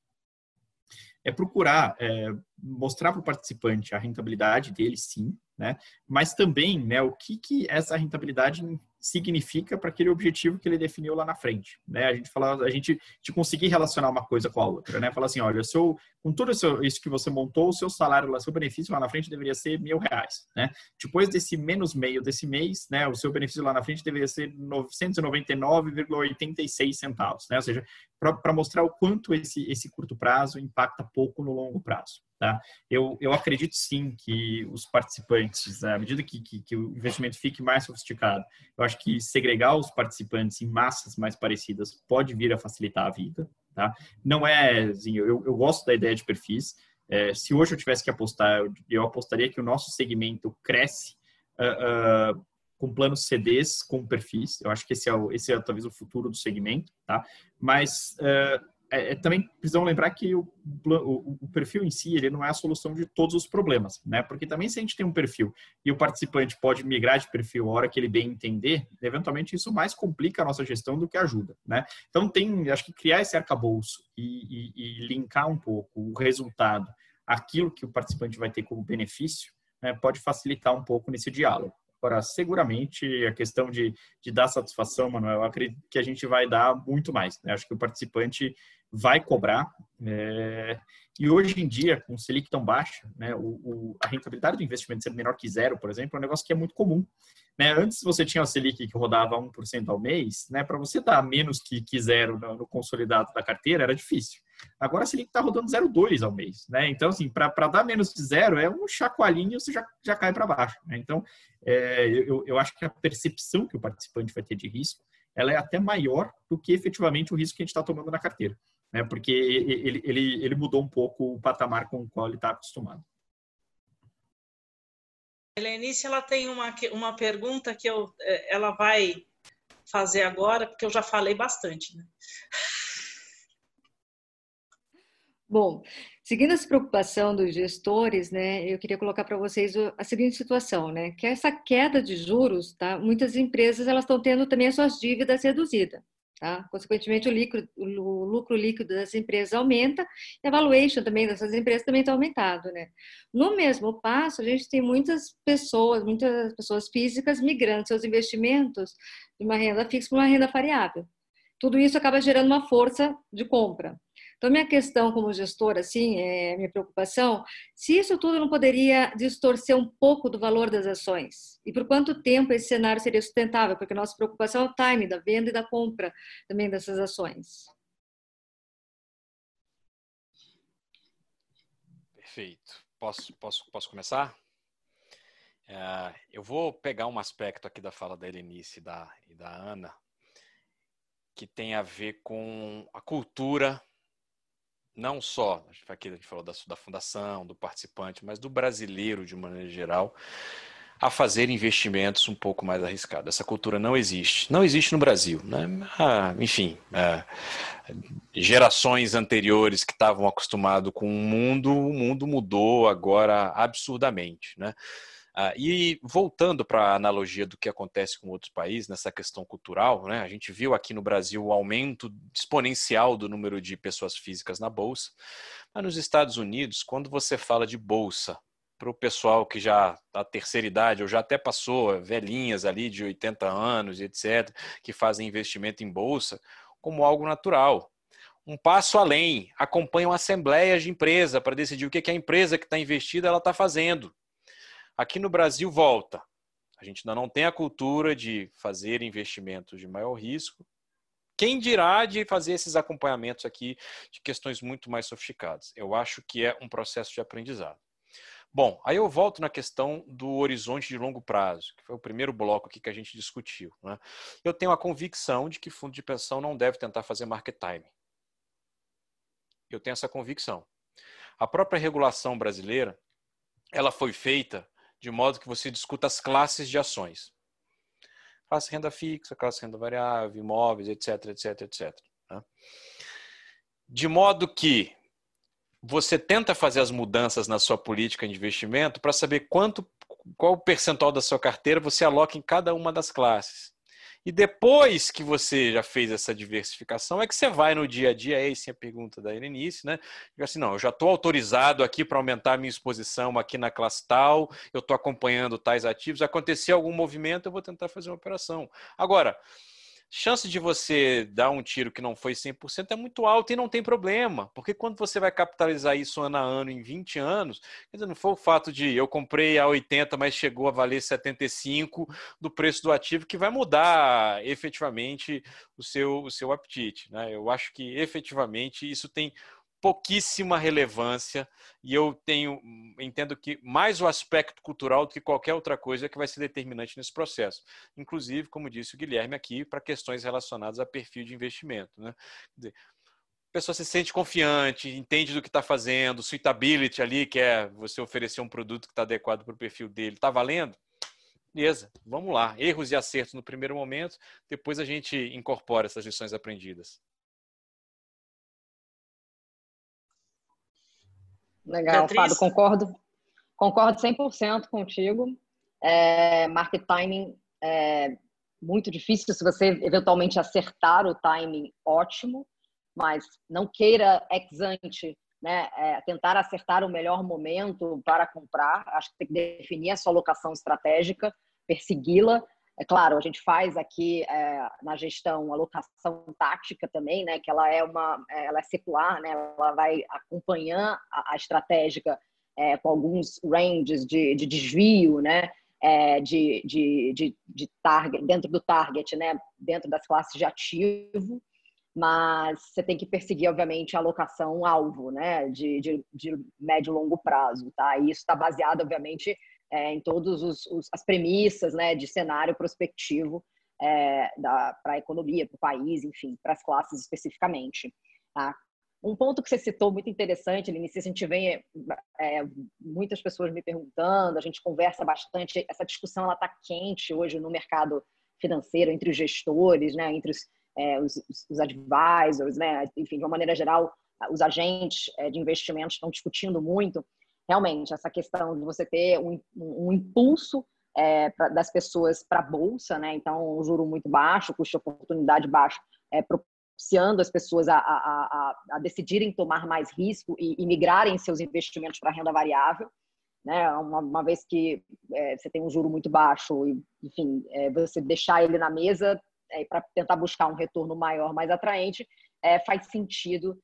é procurar é, mostrar para o participante a rentabilidade dele, sim, né? Mas também, né, o que, que essa rentabilidade significa para aquele objetivo que ele definiu lá na frente, né? A gente fala, a gente de conseguir relacionar uma coisa com a outra, né? Falar assim, olha, seu, com tudo isso, isso que você montou, o seu salário, o seu benefício lá na frente deveria ser mil reais, né? Depois desse menos meio desse mês, né? O seu benefício lá na frente deveria ser 999,86 centavos, né? Ou seja, para mostrar o quanto esse esse curto prazo impacta pouco no longo prazo. Tá? Eu, eu acredito sim que os participantes, à medida que, que, que, o investimento fique mais sofisticado, eu acho que segregar os participantes em massas mais parecidas pode vir a facilitar a vida. Tá? Não é, assim, eu, eu gosto da ideia de perfis. É, se hoje eu tivesse que apostar, eu, eu apostaria que o nosso segmento cresce uh, uh, com planos CDs com perfis. Eu acho que esse é, o, esse é talvez o futuro do segmento. Tá? Mas uh, é, também precisamos lembrar que o, o, o, perfil em si ele não é a solução de todos os problemas, né? Porque também se a gente tem um perfil e o participante pode migrar de perfil a hora que ele bem entender, eventualmente isso mais complica a nossa gestão do que ajuda, né? Então tem, acho que criar esse arcabouço e, e, e linkar um pouco o resultado, aquilo que o participante vai ter como benefício, né, pode facilitar um pouco nesse diálogo. Agora, seguramente, a questão de, de dar satisfação, Manuel, eu acredito que a gente vai dar muito mais. Né? Acho que o participante vai cobrar. É, e hoje em dia, com o Selic tão baixa, né, o, o, a rentabilidade do investimento ser menor que zero, por exemplo, é um negócio que é muito comum. Né? Antes você tinha a Selic que rodava 1% ao mês, né? para você dar menos que, que zero no, no, consolidado da carteira era difícil. Agora a Selic está rodando 0,2 ao mês. Né? Então, assim, para dar menos de zero é um chacoalhinho você já, já cai para baixo. Né? Então, é, eu, eu acho que a percepção que o participante vai ter de risco ela é até maior do que efetivamente o risco que a gente está tomando na carteira né? Porque ele, ele, ele mudou um pouco o patamar com o qual ele está acostumado. Helenice, ela tem uma, uma pergunta que eu, é, ela vai fazer agora, porque eu já falei bastante. Né? Bom, seguindo essa preocupação dos gestores, né, eu queria colocar para vocês a seguinte situação, né, que essa queda de juros, tá, muitas empresas elas estão tendo também as suas dívidas reduzidas, Tá? Consequentemente, o, líquido, o, lucro líquido das empresas aumenta e a valuation também dessas empresas também está aumentado. Né? No mesmo passo, a gente tem muitas pessoas, muitas pessoas físicas migrando seus investimentos de uma renda fixa para uma renda variável. Tudo isso acaba gerando uma força de compra. Então, minha questão como gestora, assim, é, minha preocupação, se isso tudo não poderia distorcer um pouco do valor das ações? E por quanto tempo esse cenário seria sustentável? Porque nossa preocupação é o time da venda e da compra também dessas ações. Perfeito. Posso, posso, posso começar? É, eu vou pegar um aspecto aqui da fala da Helenice e da, e da Ana, que tem a ver com a cultura não só, aqui a gente falou da, da fundação, do participante, mas do brasileiro de maneira geral, a fazer investimentos um pouco mais arriscados. Essa cultura não existe. Não existe no Brasil. Né? Ah, enfim, ah, gerações anteriores que estavam acostumados com o mundo, o mundo mudou agora absurdamente. Né? Ah, e voltando para a analogia do que acontece com outros países nessa questão cultural, né, a gente viu aqui no Brasil o aumento exponencial do número de pessoas físicas na bolsa, mas nos Estados Unidos, quando você fala de bolsa para o pessoal que já da terceira idade ou já até passou, velhinhas ali de 80 anos e etc, que fazem investimento em bolsa como algo natural, um passo além, acompanham assembleias de empresa para decidir o que, que a empresa que está investida ela está fazendo. Aqui no Brasil, volta. A gente ainda não tem a cultura de fazer investimentos de maior risco. Quem dirá de fazer esses acompanhamentos aqui de questões muito mais sofisticadas? Eu acho que é um processo de aprendizado. Bom, aí eu volto na questão do horizonte de longo prazo, que foi o primeiro bloco aqui que a gente discutiu. Né? Eu tenho a convicção de que fundo de pensão não deve tentar fazer market timing. Eu tenho essa convicção. A própria regulação brasileira, ela foi feita de modo que você discuta as classes de ações. Classe renda fixa, classe renda variável, imóveis, etc, etc, etc. De modo que você tenta fazer as mudanças na sua política de investimento para saber quanto, qual o percentual da sua carteira você aloca em cada uma das classes. E depois que você já fez essa diversificação, é que você vai no dia a dia, essa é a pergunta da Helenice, né? Diga assim, não, eu já estou autorizado aqui para aumentar a minha exposição aqui na classe tal, eu estou acompanhando tais ativos, acontecer algum movimento, eu vou tentar fazer uma operação. Agora, chance de você dar um tiro que não foi 100% é muito alta e não tem problema, porque quando você vai capitalizar isso ano a ano em 20 anos, quer dizer, não foi o fato de eu comprei a 80, mas chegou a valer 75 do preço do ativo que vai mudar efetivamente o seu, o seu apetite. Né? Eu acho que efetivamente isso tem pouquíssima relevância e eu tenho entendo que mais o aspecto cultural do que qualquer outra coisa é que vai ser determinante nesse processo. Inclusive, como disse o Guilherme aqui, para questões relacionadas a perfil de investimento. Né? Dizer, a pessoa se sente confiante, entende do que está fazendo, suitability ali, que é você oferecer um produto que está adequado para o perfil dele, está valendo? Beleza, vamos lá. Erros e acertos no primeiro momento, depois a gente incorpora essas lições aprendidas. Legal, Beatriz? Fábio, concordo, concordo 100% contigo. É, market timing é muito difícil. Se você eventualmente acertar o timing, ótimo, mas não queira ex ante né, é, tentar acertar o melhor momento para comprar. Acho que tem que definir a sua alocação estratégica, persegui-la é claro, a gente faz aqui é, na gestão alocação tática também, né? Que ela é uma, é, ela é secular, né? Ela vai acompanhar a, a estratégica é, com alguns ranges de, de desvio, né? É, de, de, de, de, target, dentro do target, né? Dentro das classes de ativo, mas você tem que perseguir, obviamente, a alocação alvo, né? De, de, de médio e longo prazo, tá? E isso está baseado, obviamente, é, em todas as premissas né, de cenário prospectivo é, para a economia, para o país, enfim, para as classes especificamente. Tá? Um ponto que você citou muito interessante, Linice, a gente vem é, muitas pessoas me perguntando, a gente conversa bastante, essa discussão está quente hoje no mercado financeiro entre os gestores, né, entre os, é, os, os advisors, né, enfim, de uma maneira geral, os agentes é, de investimentos estão discutindo muito realmente essa questão de você ter um, um impulso é, pra, das pessoas para a bolsa, né? Então, um juro muito baixo, custo de oportunidade baixo, é, propiciando as pessoas a, a, a, a, decidirem tomar mais risco e, e migrarem seus investimentos para renda variável. Né? Uma, uma vez que é, você tem um juro muito baixo, e, enfim, é, você deixar ele na mesa é, para tentar buscar um retorno maior, mais atraente, é, faz sentido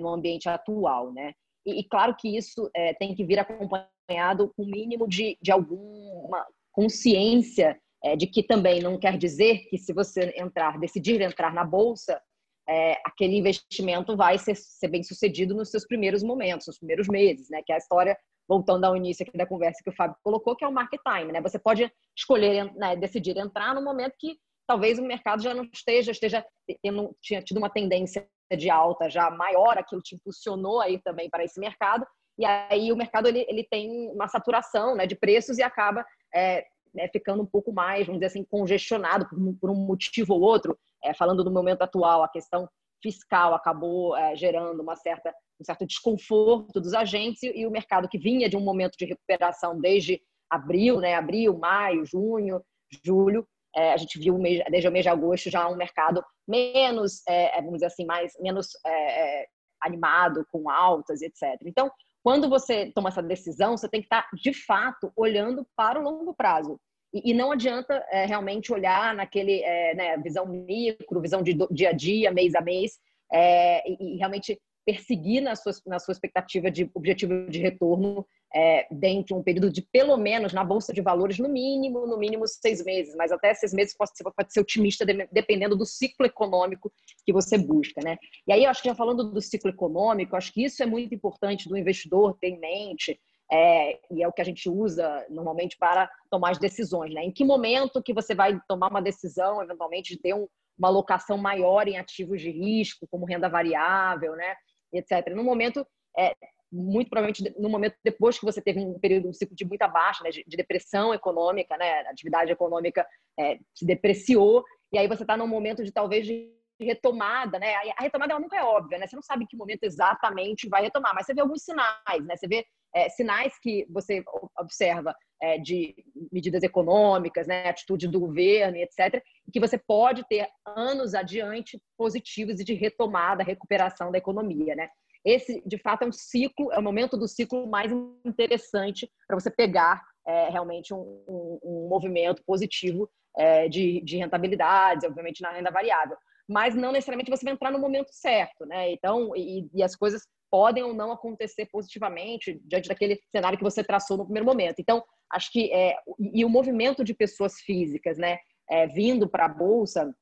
no ambiente atual. Né? E, e claro que isso é, tem que vir acompanhado com o mínimo de, de alguma consciência de que também não quer dizer que se você entrar, decidir entrar na bolsa, é, aquele investimento vai ser, ser, bem sucedido nos seus primeiros momentos, nos primeiros meses, né? Que é a história, voltando ao início aqui da conversa que o Fábio colocou, que é o market time, né? Você pode escolher, né, decidir entrar no momento que talvez o mercado já não esteja, esteja tendo, tinha tido uma tendência de alta já maior, aquilo te impulsionou aí também para esse mercado, e aí o mercado ele, ele tem uma saturação né, de preços e acaba é, né, ficando um pouco mais, vamos dizer assim, congestionado por, por um motivo ou outro. É, falando do momento atual, a questão fiscal acabou é, gerando uma certa, um certo desconforto dos agentes e, e, o mercado que vinha de um momento de recuperação desde abril, né, abril, maio, junho, julho, é, a gente viu desde o mês de agosto já um mercado menos, é, é, vamos dizer assim, mais menos é, é, animado, com altas, etc. Então, quando você toma essa decisão, você tem que estar, de fato, olhando para o longo prazo. E, e não adianta é, realmente olhar naquele né, visão micro, visão de dia a dia, mês a mês, e, e, realmente perseguir na sua, na sua expectativa de objetivo de retorno é, dentro de um período de pelo menos na bolsa de valores no mínimo, no mínimo seis meses, mas até seis meses pode ser, pode ser otimista dependendo do ciclo econômico que você busca, né? E aí eu acho que já falando do ciclo econômico, acho que isso é muito importante do investidor ter em mente é, e é o que a gente usa normalmente para tomar as decisões. Né? Em que momento que você vai tomar uma decisão, eventualmente, de ter um, uma alocação maior em ativos de risco, como renda variável, né? etc. No momento, é, muito provavelmente no momento depois que você teve um período, um ciclo de muita baixa, né? de, de depressão econômica, né? a atividade econômica é, se depreciou, e aí você está num momento de talvez de retomada, né? A retomada ela nunca é óbvia, né? Você não sabe em que momento exatamente vai retomar, mas você vê alguns sinais, né? Você vê é, sinais que você observa é, de medidas econômicas, né, atitude do governo, etc., que você pode ter anos adiante positivos e de retomada, recuperação da economia, né? Esse, de fato, é um ciclo, é o momento do ciclo mais interessante para você pegar é, realmente um, um, um, movimento positivo é, de, de rentabilidades, obviamente na renda variável. Mas não necessariamente você vai entrar no momento certo, né? Então, e, e as coisas podem ou não acontecer positivamente diante daquele cenário que você traçou no primeiro momento. Então, acho que é, e o movimento de pessoas físicas, né, é, vindo para a bolsa,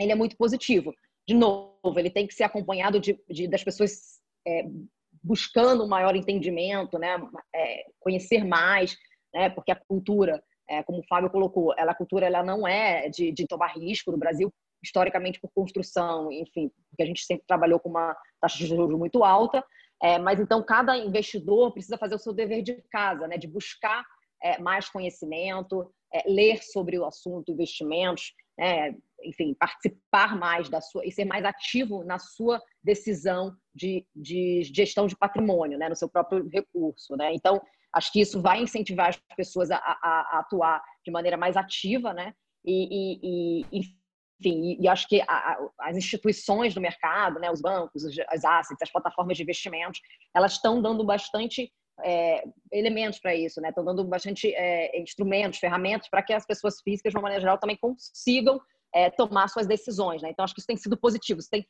ele é muito positivo. De novo, ele tem que ser acompanhado de, de das pessoas é, buscando um maior entendimento, né, é, conhecer mais, né, porque a cultura, é, como o Fábio colocou, ela, a cultura ela não é de, de tomar risco no Brasil, historicamente por construção, enfim, porque a gente sempre trabalhou com uma taxa de juros muito alta, é, mas então cada investidor precisa fazer o seu dever de casa, né, de buscar é, mais conhecimento, é, ler sobre o assunto, investimentos, né, enfim, participar mais da sua e ser mais ativo na sua decisão de, de gestão de patrimônio, né, no seu próprio recurso, né. Então acho que isso vai incentivar as pessoas a, a, a atuar de maneira mais ativa, né, e, e, e enfim, e, e acho que a, as instituições do mercado, né, os bancos, os, as assets, as plataformas de investimentos, elas estão dando bastante é, elementos para isso, né? Estão dando bastante é, instrumentos, ferramentas para que as pessoas físicas, de uma maneira geral, também consigam é, tomar suas decisões, né? Então acho que isso tem sido positivo. Tem,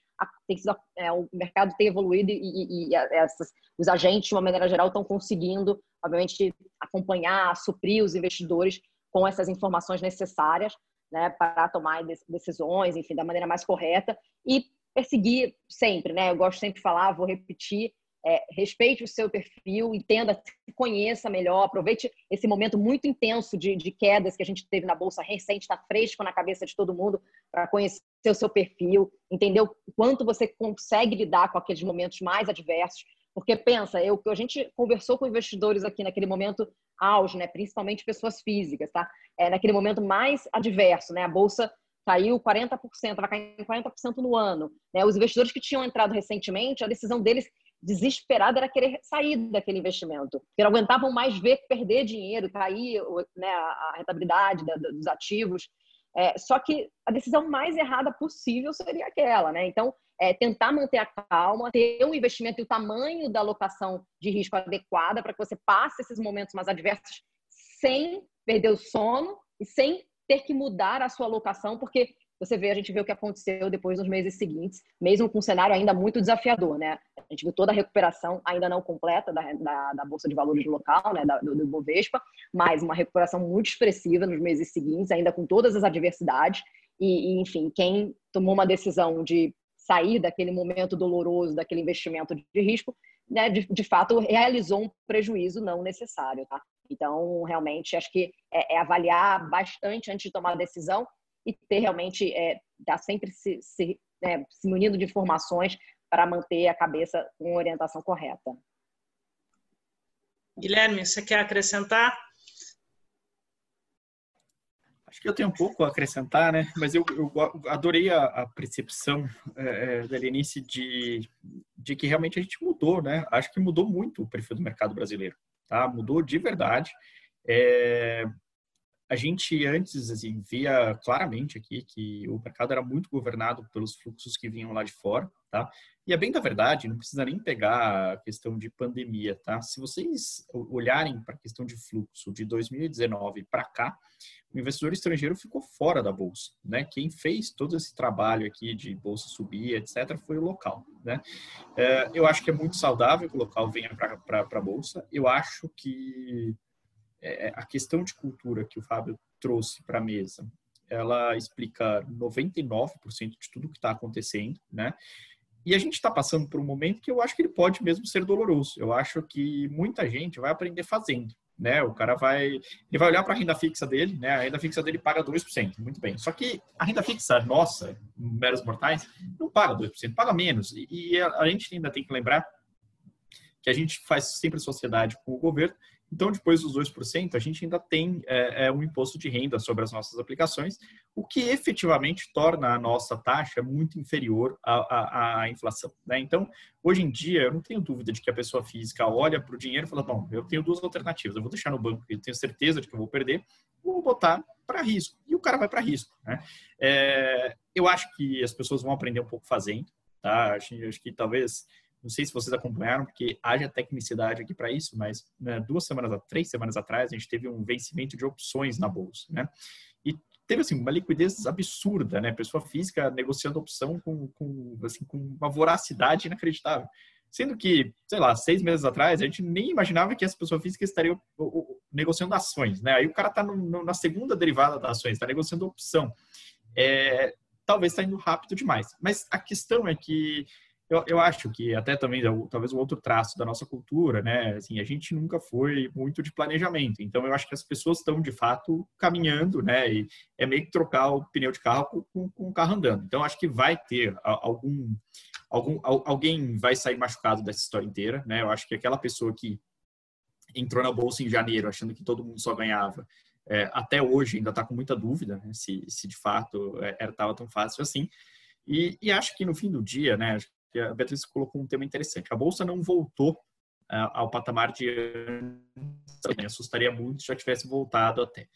tem sido, é, o mercado tem evoluído e, e, e essas, os agentes, de uma maneira geral, estão conseguindo, obviamente, acompanhar, suprir os investidores com essas informações necessárias né, para tomar decisões, enfim, da maneira mais correta e perseguir sempre, né? Eu gosto sempre de falar, vou repetir, é, respeite o seu perfil, entenda, se conheça melhor, aproveite esse momento muito intenso de, de quedas que a gente teve na bolsa recente, está fresco na cabeça de todo mundo para conhecer o seu perfil, entender o quanto você consegue lidar com aqueles momentos mais adversos, porque pensa, eu a gente conversou com investidores aqui naquele momento auge, né, principalmente pessoas físicas, tá? É naquele momento mais adverso, né? A bolsa caiu 40%, vai cair 40% no ano. Né? Os investidores que tinham entrado recentemente, a decisão deles desesperada era querer sair daquele investimento, porque não aguentavam mais ver perder dinheiro, cair né, a rentabilidade dos ativos. É, só que a decisão mais errada possível seria aquela, né? Então, é, tentar manter a calma, ter um investimento e o tamanho da alocação de risco adequada para que você passe esses momentos mais adversos sem perder o sono e sem ter que mudar a sua alocação, porque você vê, a gente vê o que aconteceu depois nos meses seguintes, mesmo com um cenário ainda muito desafiador, né? A gente viu toda a recuperação, ainda não completa, da, da, da Bolsa de Valores local, né? Da, do, do Bovespa, mas uma recuperação muito expressiva nos meses seguintes, ainda com todas as adversidades. E, e, enfim, quem tomou uma decisão de sair daquele momento doloroso, daquele investimento de risco, né, de, de fato realizou um prejuízo não necessário, tá? Então, realmente, acho que é, é avaliar bastante antes de tomar a decisão e ter realmente, é, tá sempre se, se, é, se munindo de informações para manter a cabeça com orientação correta. Guilherme, você quer acrescentar? Acho que eu tenho um pouco a acrescentar, né? Mas eu, eu adorei a, a percepção é, é, da Lenice de, de que realmente a gente mudou, né? Acho que mudou muito o perfil do mercado brasileiro, tá? Mudou de verdade. É, a gente antes assim, via claramente aqui que o mercado era muito governado pelos fluxos que vinham lá de fora, tá? E é bem da verdade, não precisa nem pegar a questão de pandemia, tá? Se vocês olharem para a questão de fluxo de 2019 para cá, o investidor estrangeiro ficou fora da bolsa, né? Quem fez todo esse trabalho aqui de bolsa subir, etc, foi o local, né? É, eu acho que é muito saudável que o local venha para a bolsa. Eu acho que é, a questão de cultura que o Fábio trouxe para a mesa, ela explica 99% de tudo que está acontecendo, né? E a gente está passando por um momento que eu acho que ele pode mesmo ser doloroso. Eu acho que muita gente vai aprender fazendo, né? O cara vai, ele vai olhar para a renda fixa dele, né? A renda fixa dele paga 2%, muito bem. Só que a renda fixa nossa, meros mortais, não paga 2%, paga menos. E, a gente ainda tem que lembrar que a gente faz sempre sociedade com o governo então, depois dos 2%, a gente ainda tem é, é, um imposto de renda sobre as nossas aplicações, o que efetivamente torna a nossa taxa muito inferior à, à, à inflação. Né? Então, hoje em dia, eu não tenho dúvida de que a pessoa física olha para o dinheiro e fala: bom, eu tenho duas alternativas, eu vou deixar no banco, eu tenho certeza de que eu vou perder, ou vou botar para risco. E o cara vai para risco. Né? É, eu acho que as pessoas vão aprender um pouco fazendo. Tá? Acho, acho que talvez não sei se vocês acompanharam, porque haja tecnicidade aqui para isso, mas né, duas semanas, três semanas atrás, a gente teve um vencimento de opções na bolsa, né? E teve assim uma liquidez absurda, né? Pessoa física negociando opção com, com assim com uma voracidade inacreditável. Sendo que, sei lá, seis meses atrás, a gente nem imaginava que essa pessoa física estaria negociando ações, né? Aí o cara está na segunda derivada das ações, está negociando opção. É, talvez está indo rápido demais. Mas a questão é que eu, eu acho que até também talvez um outro traço da nossa cultura, né? Assim, a gente nunca foi muito de planejamento. Então eu acho que as pessoas estão de fato caminhando, né? E é meio que trocar o pneu de carro com, com o carro andando. Então acho que vai ter algum algum alguém vai sair machucado dessa história inteira, né? Eu acho que aquela pessoa que entrou na bolsa em janeiro achando que todo mundo só ganhava é, até hoje ainda está com muita dúvida né? se, se de fato é, estava tão fácil assim. E, e, acho que no fim do dia, né, que a Beatriz colocou um tema interessante. A bolsa não voltou uh, ao patamar de me assustaria muito se já tivesse voltado até.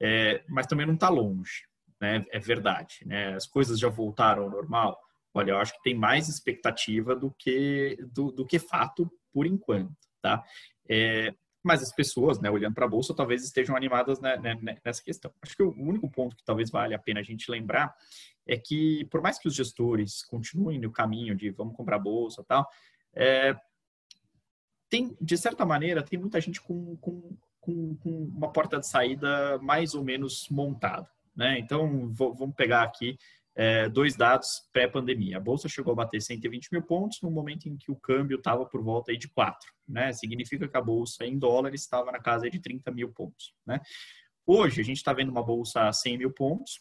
É, mas também não está longe, né? É verdade, né? As coisas já voltaram ao normal. Olha, eu acho que tem mais expectativa do que do, do que fato por enquanto, tá? É, mas as pessoas, né, olhando para a bolsa, talvez estejam animadas né, né, nessa questão. Acho que o único ponto que talvez vale a pena a gente lembrar é que, por mais que os gestores continuem no caminho de vamos comprar bolsa tal, é, tem, de certa maneira, tem muita gente com, com, com, com uma porta de saída mais ou menos montada. Né? Então, vou, vamos pegar aqui é, dois dados pré-pandemia. A bolsa chegou a bater 120 mil pontos no momento em que o câmbio estava por volta aí de 4. Né? Significa que a bolsa em dólares estava na casa de 30 mil pontos. Né? Hoje, a gente está vendo uma bolsa a 100 mil pontos,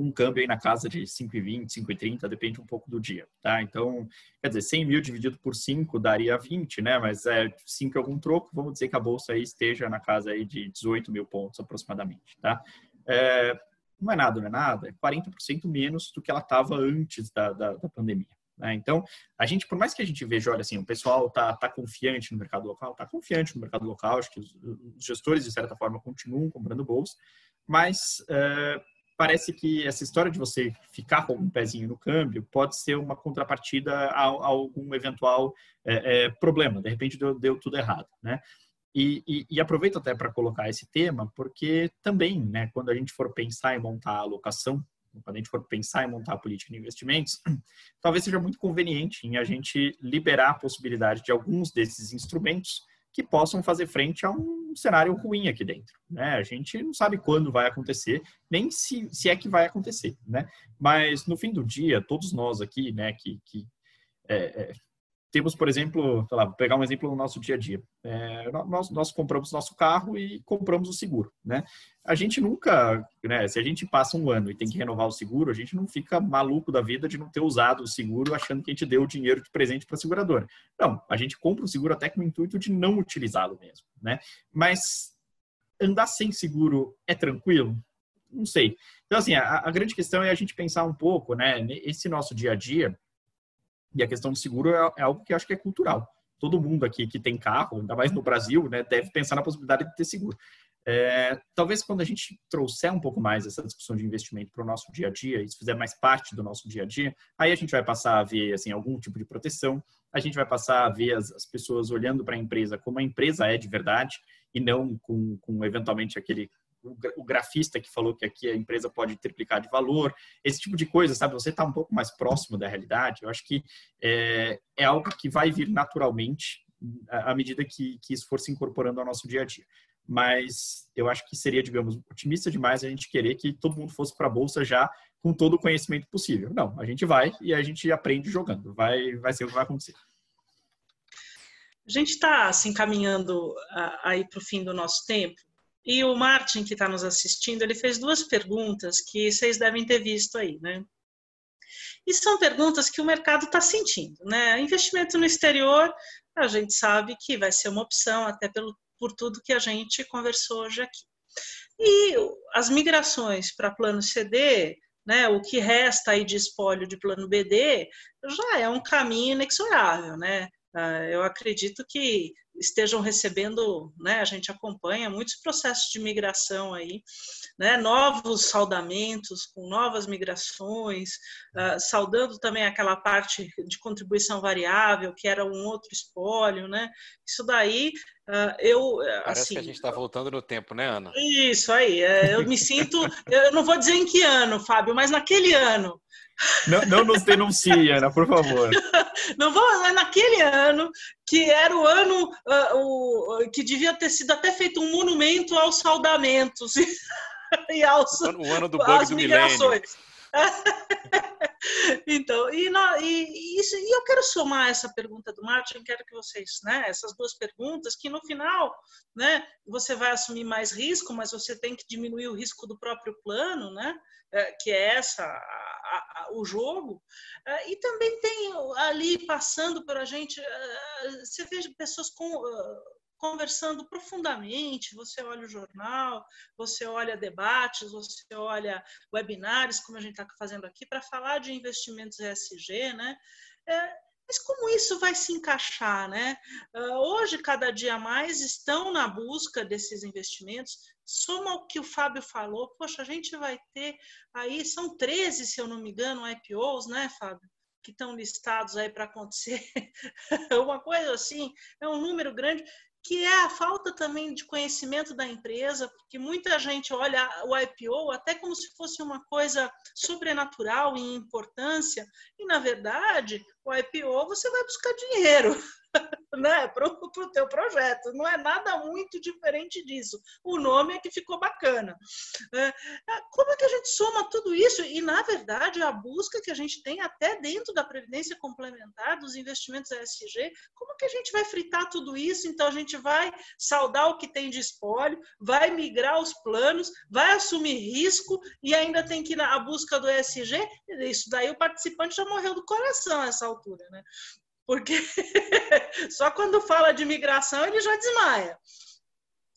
um câmbio aí na casa de 5,20, 5,30, depende um pouco do dia, tá? Então, quer dizer, 100 mil dividido por 5 daria 20, né? Mas é 5 é algum troco, vamos dizer que a bolsa aí esteja na casa aí de 18 mil pontos aproximadamente, tá? É, não é nada, não é nada, é 40% menos do que ela estava antes da, da, da pandemia. Né? Então, a gente, por mais que a gente veja, olha assim, o pessoal tá, tá confiante no mercado local, tá confiante no mercado local, acho que os, os gestores, de certa forma, continuam comprando bolsa, mas é, parece que essa história de você ficar com um pezinho no câmbio pode ser uma contrapartida a, a algum eventual é, é, problema. De repente deu, deu tudo errado, né? E, e, e, aproveito até para colocar esse tema, porque também, né, quando a gente for pensar em montar a alocação, quando a gente for pensar em montar a política de investimentos, talvez seja muito conveniente em a gente liberar a possibilidade de alguns desses instrumentos que possam fazer frente a um cenário ruim aqui dentro. Né? A gente não sabe quando vai acontecer, nem se, se é que vai acontecer. Né? Mas, no fim do dia, todos nós aqui, né, que, que é, é, temos, por exemplo, lá, vou pegar um exemplo no nosso dia a dia. É, nós, nós compramos nosso carro e compramos o seguro, né? A gente nunca, né, se a gente passa um ano e tem que renovar o seguro, a gente não fica maluco da vida de não ter usado o seguro achando que a gente deu o dinheiro de presente para a seguradora. Não, a gente compra o seguro até com o intuito de não utilizá-lo mesmo, né? Mas andar sem seguro é tranquilo? Não sei. Então, assim, a, a grande questão é a gente pensar um pouco, né, esse nosso dia a dia, e a questão do seguro é, é algo que acho que é cultural. Todo mundo aqui que tem carro, ainda mais no Brasil, né, deve pensar na possibilidade de ter seguro. É, talvez quando a gente trouxer um pouco mais essa discussão de investimento para o nosso dia a dia, isso fizer mais parte do nosso dia a dia, aí a gente vai passar a ver assim algum tipo de proteção, a gente vai passar a ver as, as pessoas olhando para a empresa como a empresa é de verdade e não com, com eventualmente aquele o grafista que falou que aqui a empresa pode triplicar de valor, esse tipo de coisa, sabe? Você está um pouco mais próximo da realidade. Eu acho que é, é algo que vai vir naturalmente à medida que, que isso for se incorporando ao nosso dia a dia. Mas eu acho que seria, digamos, otimista demais a gente querer que todo mundo fosse para a bolsa já com todo o conhecimento possível. Não, a gente vai e a gente aprende jogando. Vai, vai ser o que vai acontecer. A gente está se encaminhando aí para o fim do nosso tempo. E o Martin, que está nos assistindo, ele fez duas perguntas que vocês devem ter visto aí, né? E são perguntas que o mercado está sentindo, né? Investimento no exterior, a gente sabe que vai ser uma opção, até pelo, por tudo que a gente conversou hoje aqui. E as migrações para plano CD, né, o que resta aí de espólio de plano BD, já é um caminho inexorável, né? Ah, eu acredito que estejam recebendo, né, a gente acompanha muitos processos de migração aí, né, novos saudamentos com novas migrações, uh, saudando também aquela parte de contribuição variável, que era um outro espólio, né, isso daí uh, eu, Parece assim... que a gente está voltando no tempo, né, Ana? Isso aí, é, eu me sinto, eu não vou dizer em que ano, Fábio, mas naquele ano, não, não nos denuncie, Ana, por favor. Não vou, é naquele ano que era o ano uh, o, que devia ter sido até feito um monumento aos saudamentos e, e aos, o ano do bug do milênio. então, e, e, isso, e eu quero somar essa pergunta do Martin, quero que vocês, né, essas duas perguntas, que no final, né, você vai assumir mais risco, mas você tem que diminuir o risco do próprio plano, né, é, que é essa a, a, o jogo, é, e também tem ali passando para a gente, é, você vê pessoas com conversando profundamente. Você olha o jornal, você olha debates, você olha webinários, como a gente está fazendo aqui, para falar de investimentos ESG, né? É, mas como isso vai se encaixar, né? Uh, hoje, cada dia mais, estão na busca desses investimentos. Soma o que o Fábio falou, poxa, a gente vai ter aí, são 13, se eu não me engano, IPOs, né, Fábio? Que estão listados aí para acontecer. Uma coisa assim, é um número grande que é a falta também de conhecimento da empresa, porque muita gente olha o IPO até como se fosse uma coisa sobrenatural em importância, e na verdade, o IPO você vai buscar dinheiro. né, para o teu projeto. Não é nada muito diferente disso. O nome é que ficou bacana. É, é, como é que a gente soma tudo isso? E, na verdade, a busca que a gente tem até dentro da Previdência Complementar, dos investimentos ESG, como que a gente vai fritar tudo isso? Então, a gente vai saudar o que tem de espólio, vai migrar os planos, vai assumir risco e ainda tem que ir na busca do ESG. Isso daí o participante já morreu do coração nessa altura, né? Porque só quando fala de migração ele já desmaia.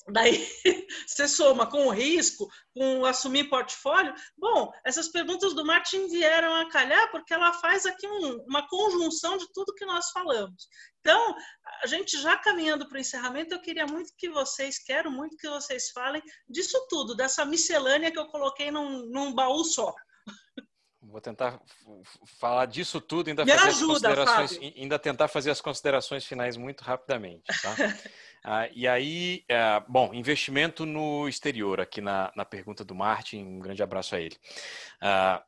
Daí você soma com o risco, com assumir portfólio. Bom, essas perguntas do Martin vieram a calhar porque ela faz aqui um, uma conjunção de tudo que nós falamos. Então, a gente já caminhando para o encerramento, eu queria muito que vocês, quero muito que vocês falem disso tudo, dessa miscelânea que eu coloquei num, num baú só. Vou tentar falar disso tudo, ainda Me fazer ajuda, as considerações, Fábio. ainda tentar fazer as considerações finais muito rapidamente, tá? ah, e aí, é, bom, investimento no exterior, aqui na, na pergunta do Martin, um grande abraço a ele. Ah,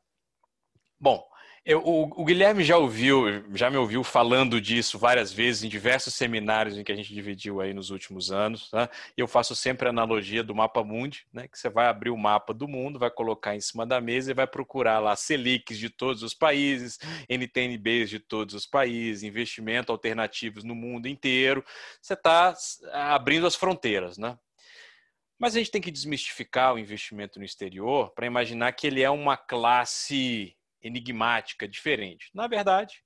bom, eu, o, o, Guilherme já ouviu, já me ouviu falando disso várias vezes em diversos seminários em que a gente dividiu aí nos últimos anos. Tá? Eu faço sempre a analogia do mapa mundi, né? Que você vai abrir o mapa do mundo, vai colocar em cima da mesa e vai procurar lá Selics de todos os países, NTNBs de todos os países, investimento alternativos no mundo inteiro. Você está abrindo as fronteiras, né? Mas a gente tem que desmistificar o investimento no exterior para imaginar que ele é uma classe enigmática, diferente. Na verdade,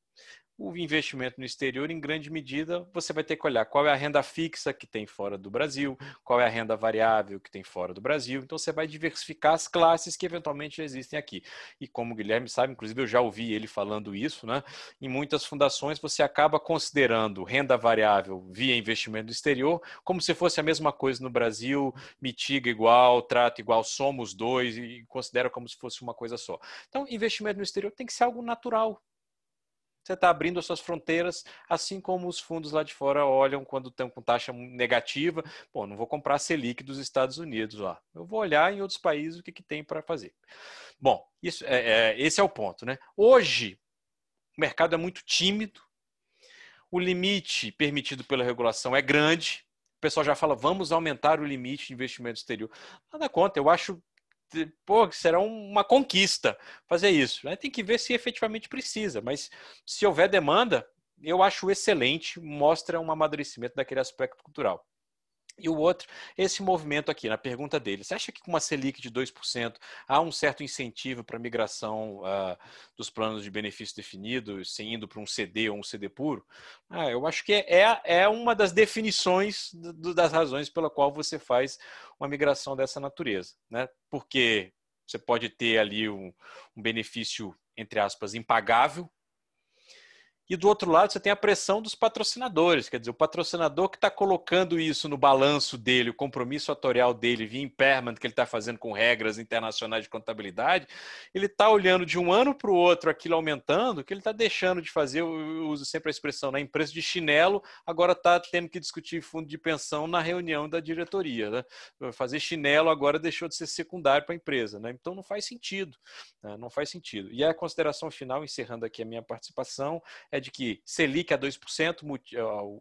o investimento no exterior, em grande medida, você vai ter que olhar qual é a renda fixa que tem fora do Brasil, qual é a renda variável que tem fora do Brasil. Então, você vai diversificar as classes que eventualmente existem aqui. E como o Guilherme sabe, inclusive eu já ouvi ele falando isso, né? Em muitas fundações, você acaba considerando renda variável via investimento no exterior como se fosse a mesma coisa no Brasil, mitiga igual, trata igual, somos dois e considera como se fosse uma coisa só. Então, investimento no exterior tem que ser algo natural, você está abrindo as suas fronteiras, assim como os fundos lá de fora olham quando estão com taxa negativa. Pô, não vou comprar Selic dos Estados Unidos, ó. Eu vou olhar em outros países o que, que tem para fazer. Bom, isso é, é, esse é o ponto, né? Hoje, o mercado é muito tímido, o limite permitido pela regulação é grande. O pessoal já fala, vamos aumentar o limite de investimento exterior. Nada conta, eu acho pô, será uma conquista fazer isso. Né? Tem que ver se efetivamente precisa, mas se houver demanda, eu acho excelente, mostra um amadurecimento daquele aspecto cultural. E o outro, esse movimento aqui, na pergunta dele, você acha que com uma Selic de 2% há um certo incentivo para a migração uh, dos planos de benefício definidos, sem indo para um CD ou um CD puro? Ah, eu acho que é, é uma das definições do, das razões pela qual você faz uma migração dessa natureza. Né? Porque você pode ter ali um, um benefício, entre aspas, impagável, e do outro lado, você tem a pressão dos patrocinadores, quer dizer, o patrocinador que está colocando isso no balanço dele, o compromisso atorial dele via impairment que ele está fazendo com regras internacionais de contabilidade, ele está olhando de um ano para o outro aquilo aumentando, que ele está deixando de fazer, eu uso sempre a expressão, na né, empresa de chinelo, agora está tendo que discutir fundo de pensão na reunião da diretoria. Né? Fazer chinelo agora deixou de ser secundário para a empresa, né? então não faz sentido, né? não faz sentido. E a consideração final, encerrando aqui a minha participação, é de que Selic a 2%,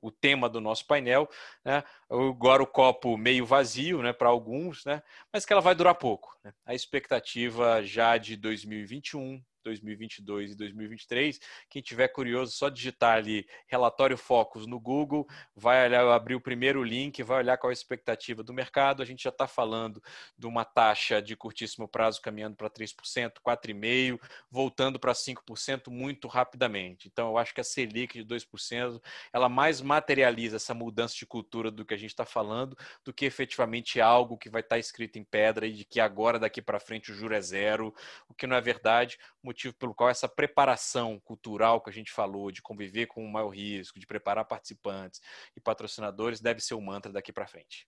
o tema do nosso painel, né? agora o copo meio vazio né, para alguns, né? mas que ela vai durar pouco. Né? A expectativa já de 2021 2022 e 2023. Quem tiver curioso, só digitar ali relatório Focus no Google, vai olhar, abrir o primeiro link, vai olhar qual é a expectativa do mercado. A gente já está falando de uma taxa de curtíssimo prazo caminhando para 3%, 4,5%, voltando para 5% muito rapidamente. Então, eu acho que a Selic de 2%, ela mais materializa essa mudança de cultura do que a gente está falando, do que efetivamente algo que vai estar tá escrito em pedra e de que agora, daqui para frente, o juro é zero, o que não é verdade motivo pelo qual essa preparação cultural que a gente falou, de conviver com o maior risco, de preparar participantes e patrocinadores, deve ser o mantra daqui para frente.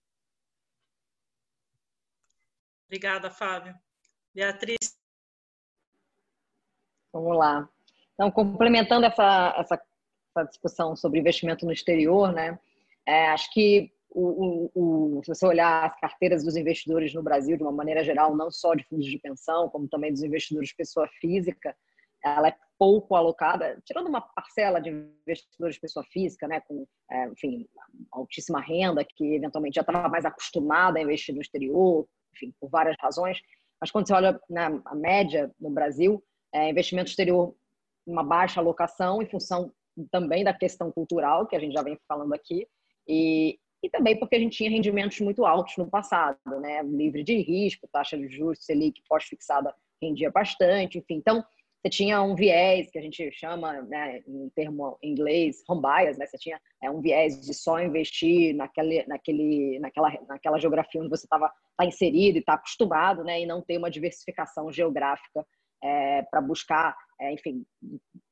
Obrigada, Fábio. Beatriz. Vamos lá. Então, complementando essa, essa, essa discussão sobre investimento no exterior, né? É, acho que o, o, o, se você olhar as carteiras dos investidores no Brasil de uma maneira geral, não só de fundos de pensão, como também dos investidores pessoa física, ela é pouco alocada, tirando uma parcela de investidores pessoa física, né, com, é, enfim, altíssima renda, que eventualmente já estava mais acostumada a investir no exterior, enfim, por várias razões. Mas quando você olha na né, a média no Brasil, é, investimento exterior, uma baixa alocação em função também da questão cultural, que a gente já vem falando aqui, e, e também porque a gente tinha rendimentos muito altos no passado, né? Livre de risco, taxa de juros, Selic pós-fixada rendia bastante, enfim. Então, você tinha um viés que a gente chama, né, em termo em inglês, home bias, né? Você tinha é, um viés de só investir naquele, naquele, naquela, naquela geografia onde você estava tá inserido e está acostumado, né? E não ter uma diversificação geográfica é, para buscar, é, enfim,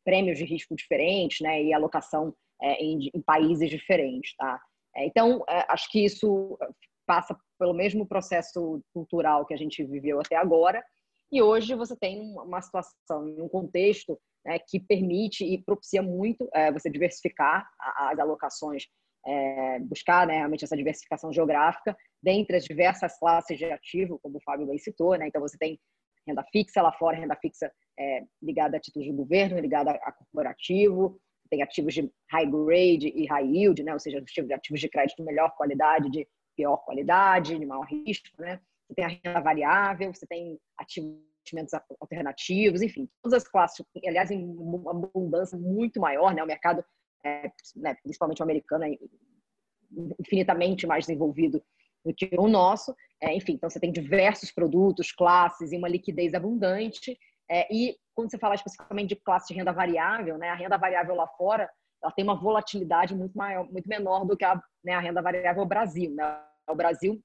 prêmios de risco diferentes, né? E alocação é, em, em, países diferentes, tá? É, então, é, acho que isso passa pelo mesmo processo cultural que a gente viveu até agora e hoje você tem uma situação, um contexto né, que permite e propicia muito é, você diversificar as alocações, é, buscar né, realmente essa diversificação geográfica dentre as diversas classes de ativo, como o Fábio bem citou. Né? Então, você tem renda fixa lá fora, renda fixa é, ligada a títulos de governo, ligada a corporativo, tem ativos de high grade e high yield, né? ou seja, ativos de crédito de melhor qualidade, de pior qualidade, de maior risco, né? você tem a renda variável, você tem investimentos alternativos, enfim, todas as classes, aliás, em uma abundância muito maior, né? O mercado, é, né, principalmente o americano, é infinitamente mais desenvolvido do que o nosso. É, enfim, então você tem diversos produtos, classes e uma liquidez abundante. É, e quando você fala especificamente de classe de renda variável, né, a renda variável lá fora, ela tem uma volatilidade muito maior, muito menor do que a, né, a renda variável Brasil. Né? O Brasil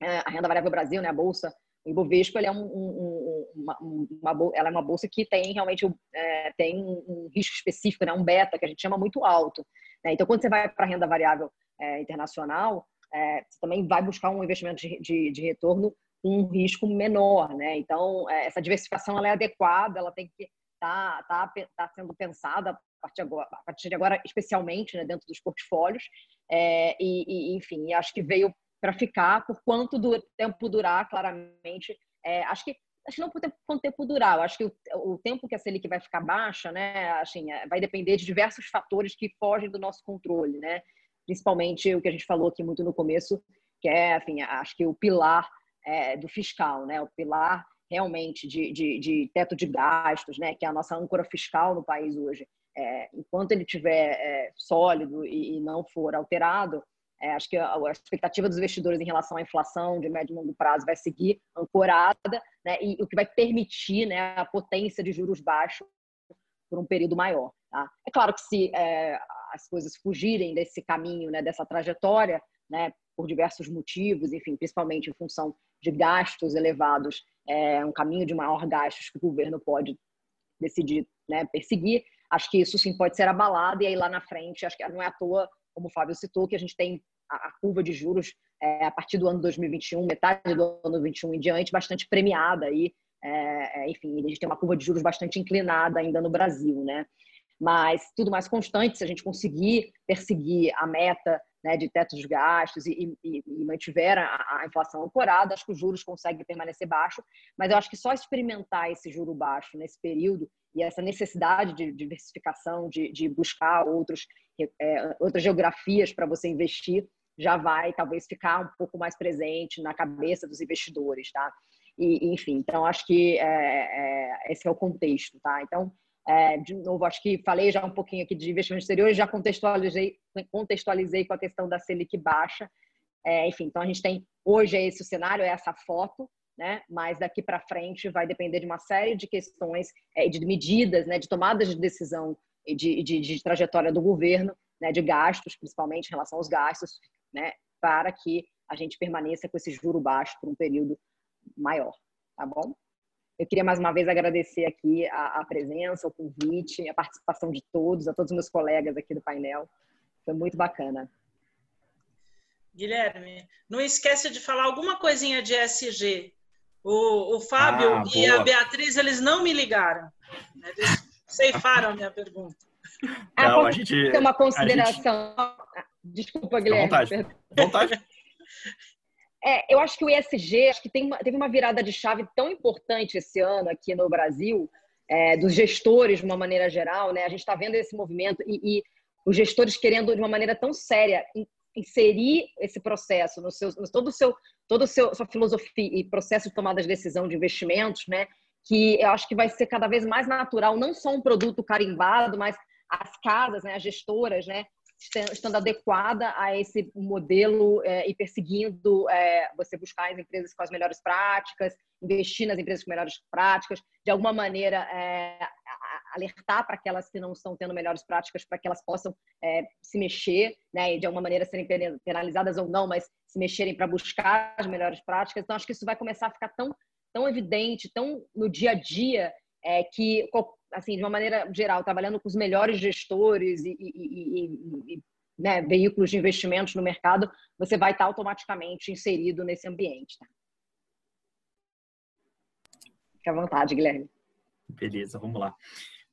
é, a renda variável Brasil, né, a bolsa, o Ibovespa, ele é um, um, uma, uma, ela é uma bolsa que tem realmente é, tem um risco específico, né, um beta que a gente chama muito alto. Né? Então, quando você vai para a renda variável é, internacional, é, você também vai buscar um investimento de, de, de retorno um risco menor, né? Então, é, essa diversificação ela é adequada, ela tem que estar tá, tá, tá sendo pensada a partir, agora, a partir de agora, especialmente né, dentro dos portfólios. É, e, e, enfim, acho que veio para ficar, por quanto do tempo durar, claramente. É, acho que acho não por tempo, quanto tempo durar, eu acho que o, o, tempo que a Selic vai ficar baixa, né, assim, é, vai depender de diversos fatores que fogem do nosso controle, né? Principalmente o que a gente falou aqui muito no começo, que é, enfim, acho que o pilar é, do fiscal, né? O pilar realmente de, de, de, teto de gastos, né? Que é a nossa âncora fiscal no país hoje. É, enquanto ele tiver é, sólido e, e não for alterado, é, acho que a, a, expectativa dos investidores em relação à inflação de médio e longo prazo vai seguir ancorada, né, e o que vai permitir né, a potência de juros baixos por um período maior. Tá? É claro que se é, as coisas fugirem desse caminho, né, dessa trajetória, né, por diversos motivos, enfim, principalmente em função de gastos elevados, é um caminho de maior gastos que o governo pode decidir né, perseguir. Acho que isso sim pode ser abalado e aí lá na frente, acho que não é à toa, como o Fábio citou, que a gente tem a, curva de juros é, a partir do ano 2021, metade do ano 2021 em diante, bastante premiada aí. É, é, enfim, a gente tem uma curva de juros bastante inclinada ainda no Brasil, né? Mas tudo mais constante, se a gente conseguir perseguir a meta né, de teto de gastos e, e, e mantiver a, a, inflação ancorada, acho que os juros conseguem permanecer baixo, mas eu acho que só experimentar esse juro baixo nesse período e essa necessidade de diversificação, de, de buscar outros, é, outras geografias para você investir, já vai talvez ficar um pouco mais presente na cabeça dos investidores, tá? E, enfim, então acho que é, é, esse é o contexto, tá? Então, é, de novo, acho que falei já um pouquinho aqui de investimento exterior, já contextualizei, contextualizei com a questão da Selic baixa. É, enfim, então a gente tem hoje é esse o cenário, é essa foto, né? Mas daqui para frente vai depender de uma série de questões, é, de medidas, né? De tomadas de decisão e de, de, de trajetória do governo, né? De gastos, principalmente em relação aos gastos, né, para que a gente permaneça com esse juro baixo por um período maior, tá bom? Eu queria mais uma vez agradecer aqui a, a presença, o convite, a participação de todos, a todos os meus colegas aqui do painel. Foi muito bacana. Guilherme, não esquece de falar alguma coisinha de SG. O, o Fábio ah, e a Beatriz, eles não me ligaram. Eles ceifaram a minha pergunta. Não, a gente, tem uma consideração. Gente... Desculpa, Guilherme. vontade. vontade. É, eu acho que o ESG acho que tem uma, teve uma virada de chave tão importante esse ano aqui no Brasil, é, dos gestores de uma maneira geral, né? A gente está vendo esse movimento e, e, os gestores querendo de uma maneira tão séria inserir esse processo no seu, no todo o seu, todo o seu sua filosofia e processo de tomada de decisão de investimentos, né? Que eu acho que vai ser cada vez mais natural, não só um produto carimbado, mas as casas, né, as gestoras, né, estando adequada a esse modelo é, e perseguindo é, você buscar as empresas com as melhores práticas, investir nas empresas com melhores práticas, de alguma maneira é, alertar para aquelas que não estão tendo melhores práticas, para que elas possam é, se mexer, né, e de alguma maneira serem penalizadas ou não, mas se mexerem para buscar as melhores práticas. Então, acho que isso vai começar a ficar tão, tão evidente, tão no dia a dia, é, que, assim, de uma maneira geral, trabalhando com os melhores gestores e, e, e, e né, veículos de investimentos no mercado, você vai estar automaticamente inserido nesse ambiente. Tá? Fique à vontade, Guilherme. Beleza, vamos lá.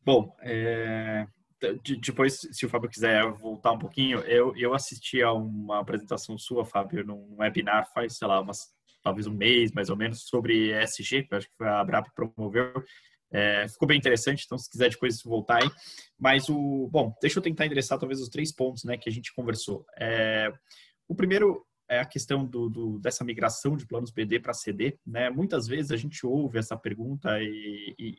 Bom, é, depois, se o Fábio quiser voltar um pouquinho, eu, eu assisti a uma apresentação sua, Fábio, num webinar faz, sei lá, umas, talvez um mês, mais ou menos, sobre ESG, que acho que a Abrap promoveu. É, ficou bem interessante, então se quiser depois voltar aí. Mas o, bom, deixa eu tentar endereçar talvez os três pontos, né, que a gente conversou. É, o primeiro é a questão do, do, dessa migração de planos BD para CD, né? Muitas vezes a gente ouve essa pergunta e, e,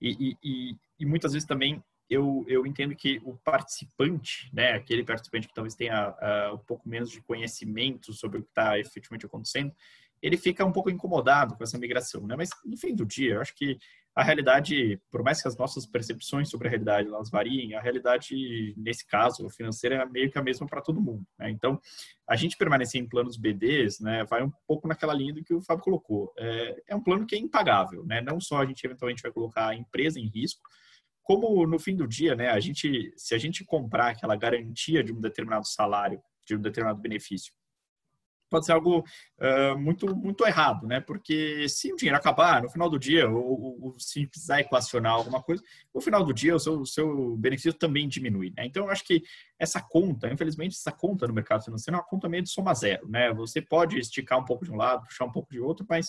e, e, e muitas vezes também eu, eu entendo que o participante, né, aquele participante que talvez tenha uh, um pouco menos de conhecimento sobre o que está efetivamente acontecendo, ele fica um pouco incomodado com essa migração, né? Mas no fim do dia, eu acho que a realidade, por mais que as nossas percepções sobre a realidade elas variem, a realidade nesse caso financeira é meio que a mesma para todo mundo. Né? Então, a gente permanecer em planos BDs, né, vai um pouco naquela linha do que o Fábio colocou. É, é um plano que é impagável, né? Não só a gente eventualmente vai colocar a empresa em risco, como no fim do dia, né, a gente, se a gente comprar aquela garantia de um determinado salário, de um determinado benefício pode ser algo uh, muito muito errado, né? Porque se o dinheiro acabar no final do dia, ou, ou, se precisar equacionar alguma coisa, no final do dia o seu, o seu benefício também diminui, né? Então eu acho que essa conta, infelizmente, essa conta no mercado financeiro é uma conta meio de soma zero, né? Você pode esticar um pouco de um lado, puxar um pouco de outro, mas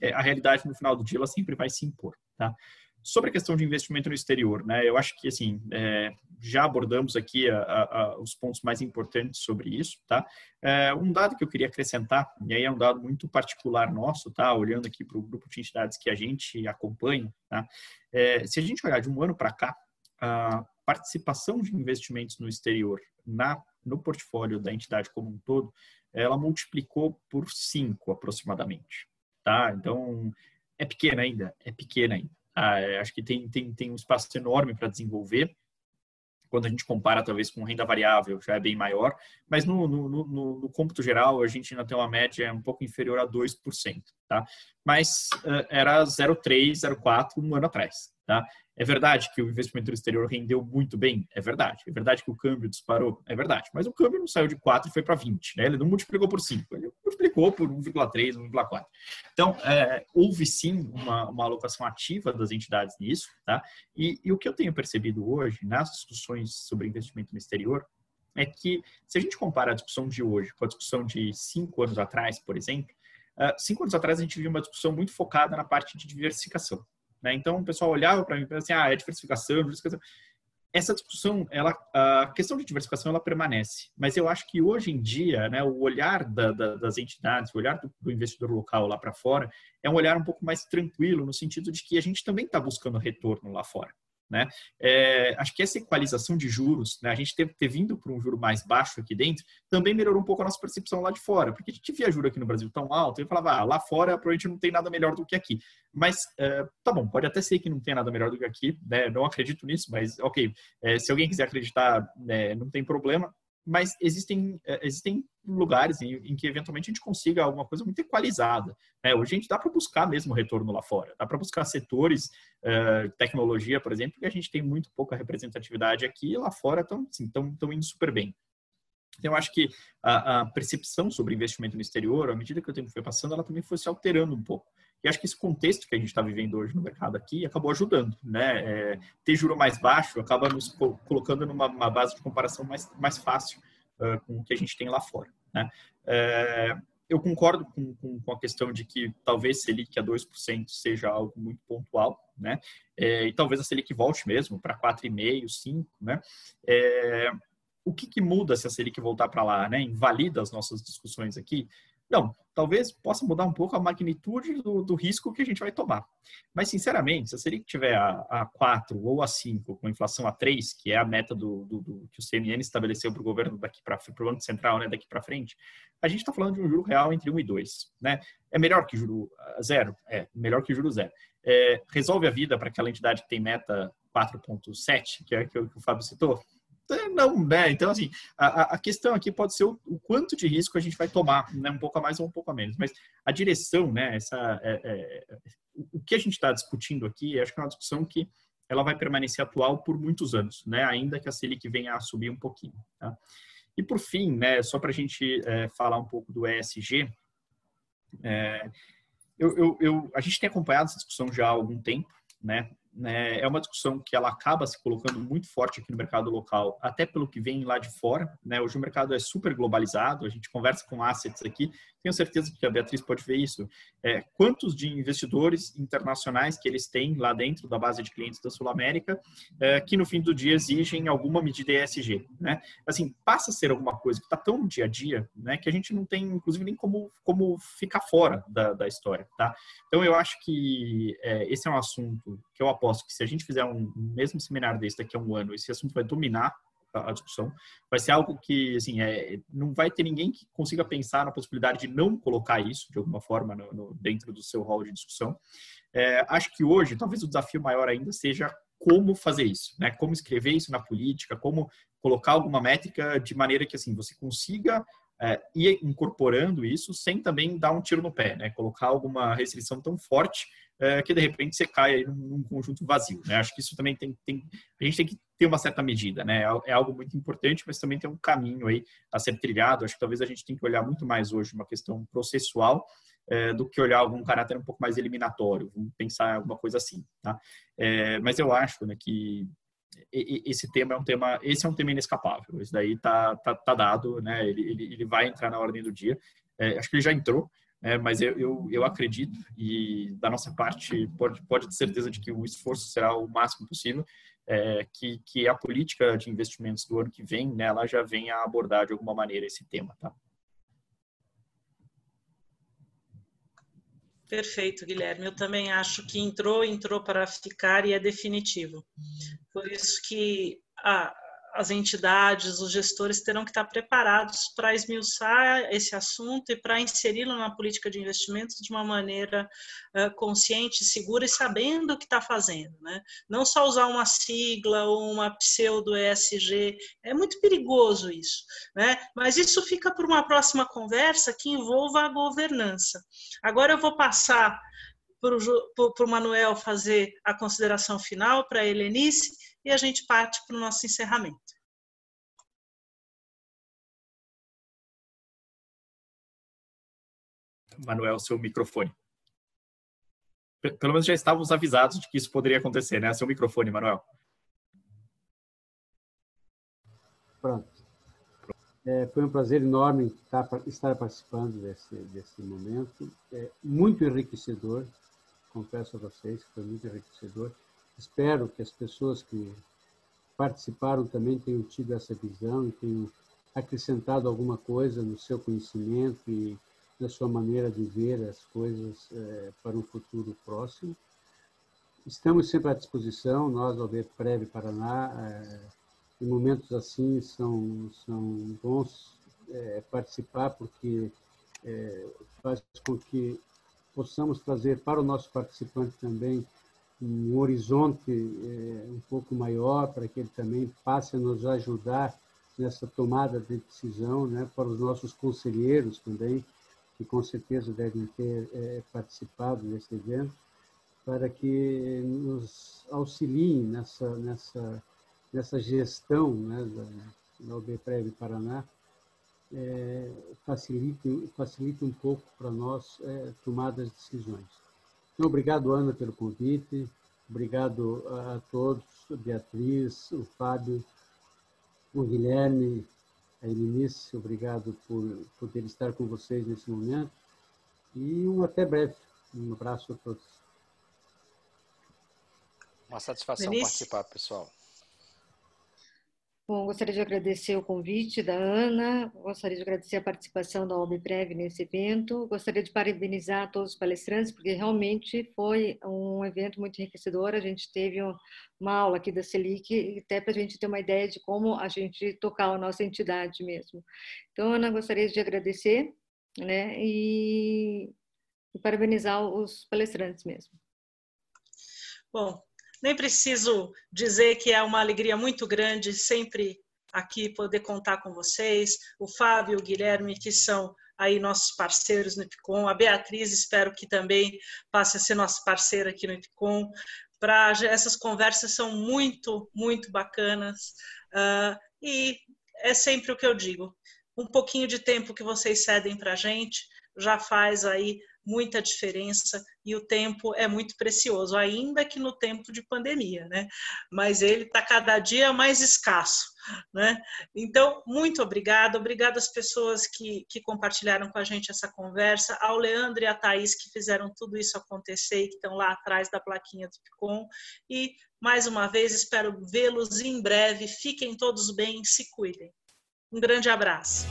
é, a realidade no final do dia ela sempre vai se impor, tá? Sobre a questão de investimento no exterior, né? Eu acho que assim é, já abordamos aqui a, a, os pontos mais importantes sobre isso, tá? É, um dado que eu queria acrescentar, e aí é um dado muito particular nosso, tá? Olhando aqui para o grupo de entidades que a gente acompanha, tá? É, se a gente olhar de um ano para cá, a participação de investimentos no exterior na no portfólio da entidade como um todo, ela multiplicou por cinco aproximadamente, tá? Então é pequena ainda, é pequena ainda. Ah, é, acho que tem, tem, tem um espaço enorme para desenvolver. Quando a gente compara, talvez, com renda variável, já é bem maior. Mas no, no, no, no cômputo geral, a gente ainda tem uma média um pouco inferior a 2%. Tá? Mas uh, era 0,3%, 0,4% um ano atrás. Tá? É verdade que o investimento no exterior rendeu muito bem? É verdade. É verdade que o câmbio disparou? É verdade. Mas o câmbio não saiu de 4 e foi para 20. Né? Ele não multiplicou por 5, ele multiplicou por 1,3, 1,4. Então, é, houve sim uma, uma, alocação ativa das entidades nisso. Tá? E, e o que eu tenho percebido hoje nas discussões sobre investimento no exterior é que, se a gente compara a discussão de hoje com a discussão de cinco anos atrás, por exemplo, uh, cinco anos atrás a gente viu uma discussão muito focada na parte de diversificação. Né? Então, o pessoal olhava para mim e pensava assim, ah, é diversificação, diversificação. Essa discussão, ela, a questão de diversificação, ela permanece. Mas eu acho que hoje em dia, né, o olhar da, da, das entidades, o olhar do, do investidor local lá para fora, é um olhar um pouco mais tranquilo, no sentido de que a gente também está buscando retorno lá fora. Né? É, acho que essa equalização de juros, né, a gente ter, ter vindo para um juro mais baixo aqui dentro, também melhorou um pouco a nossa percepção lá de fora, porque a gente via juro aqui no Brasil tão alto, e falava, ah, lá fora provavelmente não tem nada melhor do que aqui. Mas, é, tá bom, pode até ser que não tenha nada melhor do que aqui, né, não acredito nisso, mas ok, é, se alguém quiser acreditar, né, não tem problema, mas existem, é, existem lugares em, em, que eventualmente a gente consiga alguma coisa muito equalizada. Né? Hoje a gente dá para buscar mesmo retorno lá fora, dá para buscar setores, uh, tecnologia, por exemplo, que a gente tem muito pouca representatividade aqui e lá fora estão assim, indo super bem. Então, eu acho que a, a, percepção sobre investimento no exterior, à medida que o tempo foi passando, ela também foi se alterando um pouco. E acho que esse contexto que a gente está vivendo hoje no mercado aqui acabou ajudando, né? É, ter juro mais baixo acaba nos colocando numa base de comparação mais, mais fácil uh, com o que a gente tem lá fora, né? É, eu concordo com, com, com, a questão de que talvez Selic a 2% seja algo muito pontual, né? É, e talvez a Selic volte mesmo para 4,5%, 5%, né? É, o que, que, muda se a Selic voltar para lá, né? Invalida as nossas discussões aqui? Não, talvez possa mudar um pouco a magnitude do, do, risco que a gente vai tomar. Mas, sinceramente, se a Selic tiver a, a 4 ou a 5, com inflação a 3, que é a meta do, do, do que o CMN estabeleceu para o governo daqui para o Banco Central, né, daqui para frente, a gente está falando de um juro real entre 1 e 2. Né? É melhor que juro zero? É, melhor que juro zero. É, resolve a vida para aquela entidade que tem meta 4.7, que é que o Fábio citou? É, não, né? Então, assim, a, a questão aqui pode ser o, o, quanto de risco a gente vai tomar, né? Um pouco a mais ou um pouco a menos. Mas a direção, né? Essa, é, é, o que a gente está discutindo aqui, acho que é uma discussão que ela vai permanecer atual por muitos anos, né? Ainda que a Selic venha a subir um pouquinho, tá? E por fim, né? Só para a gente é, falar um pouco do ESG, é, eu, eu, eu, a gente tem acompanhado essa discussão já há algum tempo, né? Né, é uma discussão que ela acaba se colocando muito forte aqui no mercado local, até pelo que vem lá de fora. Né? Hoje o mercado é super globalizado, a gente conversa com assets aqui, tenho certeza que a Beatriz pode ver isso. É, quantos de investidores internacionais que eles têm lá dentro da base de clientes da Sul América, é, que no fim do dia exigem alguma medida ESG, né? Assim, passa a ser alguma coisa que está tão no dia a dia, né, que a gente não tem, inclusive, nem como, como ficar fora da, da história, tá? Então, eu acho que é, esse é um assunto que eu aposto que se a gente fizer um, mesmo seminário desse daqui a um ano, esse assunto vai dominar a discussão. Vai ser algo que, assim, é, não vai ter ninguém que consiga pensar na possibilidade de não colocar isso, de alguma forma, no, no, dentro do seu rol de discussão. É, acho que hoje, talvez o desafio maior ainda seja como fazer isso, né? Como escrever isso na política, como colocar alguma métrica de maneira que, assim, você consiga é, ir incorporando isso sem também dar um tiro no pé, né? Colocar alguma restrição tão forte é, que de repente você cai aí num, num, conjunto vazio, né? Acho que isso também tem, tem, a gente tem que ter uma certa medida, né? É, é algo muito importante, mas também tem um caminho aí a ser trilhado. Acho que talvez a gente tenha que olhar muito mais hoje uma questão processual é, do que olhar algum caráter um pouco mais eliminatório. Vamos pensar alguma coisa assim, tá? É, mas eu acho, né, que esse tema é um tema, esse é um tema inescapável. Esse daí tá, tá, tá dado, né? Ele, ele, ele vai entrar na ordem do dia. É, acho que ele já entrou, é, mas eu, eu, eu, acredito e da nossa parte pode, pode ter certeza de que o esforço será o máximo possível, é, que, que a política de investimentos do ano que vem, né, ela já venha a abordar de alguma maneira esse tema, tá? Perfeito, Guilherme. Eu também acho que entrou, entrou para ficar e é definitivo. Por isso que a, as entidades, os gestores terão que estar preparados para esmiuçar esse assunto e para inseri-lo na política de investimentos de uma maneira uh, consciente, segura e sabendo o que está fazendo. Né? Não só usar uma sigla ou uma pseudo ESG, é muito perigoso isso. Né? Mas isso fica para uma próxima conversa que envolva a governança. Agora eu vou passar para o Manuel fazer a consideração final, para a Helenice, e a gente parte para o nosso encerramento. Manuel, seu microfone. Pelo menos já estávamos avisados de que isso poderia acontecer, né? Seu microfone, Manuel. Pronto. É, foi um prazer enorme estar participando desse, desse momento. É muito enriquecedor, confesso a vocês que foi muito enriquecedor. Espero que as pessoas que participaram também tenham tido essa visão e tenham acrescentado alguma coisa no seu conhecimento e na sua maneira de ver as coisas é, para um futuro próximo. Estamos sempre à disposição, nós, ao Prev Paraná, é, em momentos assim são, são bons é, participar, porque faz com que possamos trazer para o nosso participante também um horizonte é, um pouco maior para que ele também passe a nos ajudar nessa tomada de decisão, né, para os nossos conselheiros também, que com certeza devem ter é, participado desse evento, para que nos auxiliem nessa nessa nessa gestão né, da, da OBPREV Paraná, é, facilite, facilite um pouco para nós é, tomar as decisões. Então, obrigado, Ana, pelo convite. Obrigado a todos, Beatriz, o Fábio, o Guilherme, a Elinice, obrigado por poder estar com vocês nesse momento. E um até breve. Um abraço a todos. Uma satisfação participar, pessoal. Bom, gostaria de agradecer o convite da Ana, gostaria de agradecer a participação da OBPREV nesse evento, gostaria de parabenizar todos os palestrantes, porque realmente foi um evento muito enriquecedor, a gente teve uma aula aqui da Selic, até para a gente ter uma ideia de como a gente tocar a nossa entidade mesmo. Então, Ana, gostaria de agradecer, né, e, e parabenizar os palestrantes mesmo. Bom, nem preciso dizer que é uma alegria muito grande sempre aqui poder contar com vocês, o Fábio o Guilherme, que são aí nossos parceiros no IPCOM, a Beatriz, espero que também passe a ser nossa parceira aqui no IPCOM, para essas conversas são muito, muito bacanas, uh, e é sempre o que eu digo, um pouquinho de tempo que vocês cedem para a gente já faz aí muita diferença e o tempo é muito precioso, ainda que no tempo de pandemia, né? Mas ele está cada dia mais escasso, né? Então, muito obrigada, obrigada às pessoas que, que compartilharam com a gente essa conversa, ao Leandro e à Thaís que fizeram tudo isso acontecer e que estão lá atrás da plaquinha do Picom, e mais uma vez espero vê-los em breve, fiquem todos bem, se cuidem. Um grande abraço.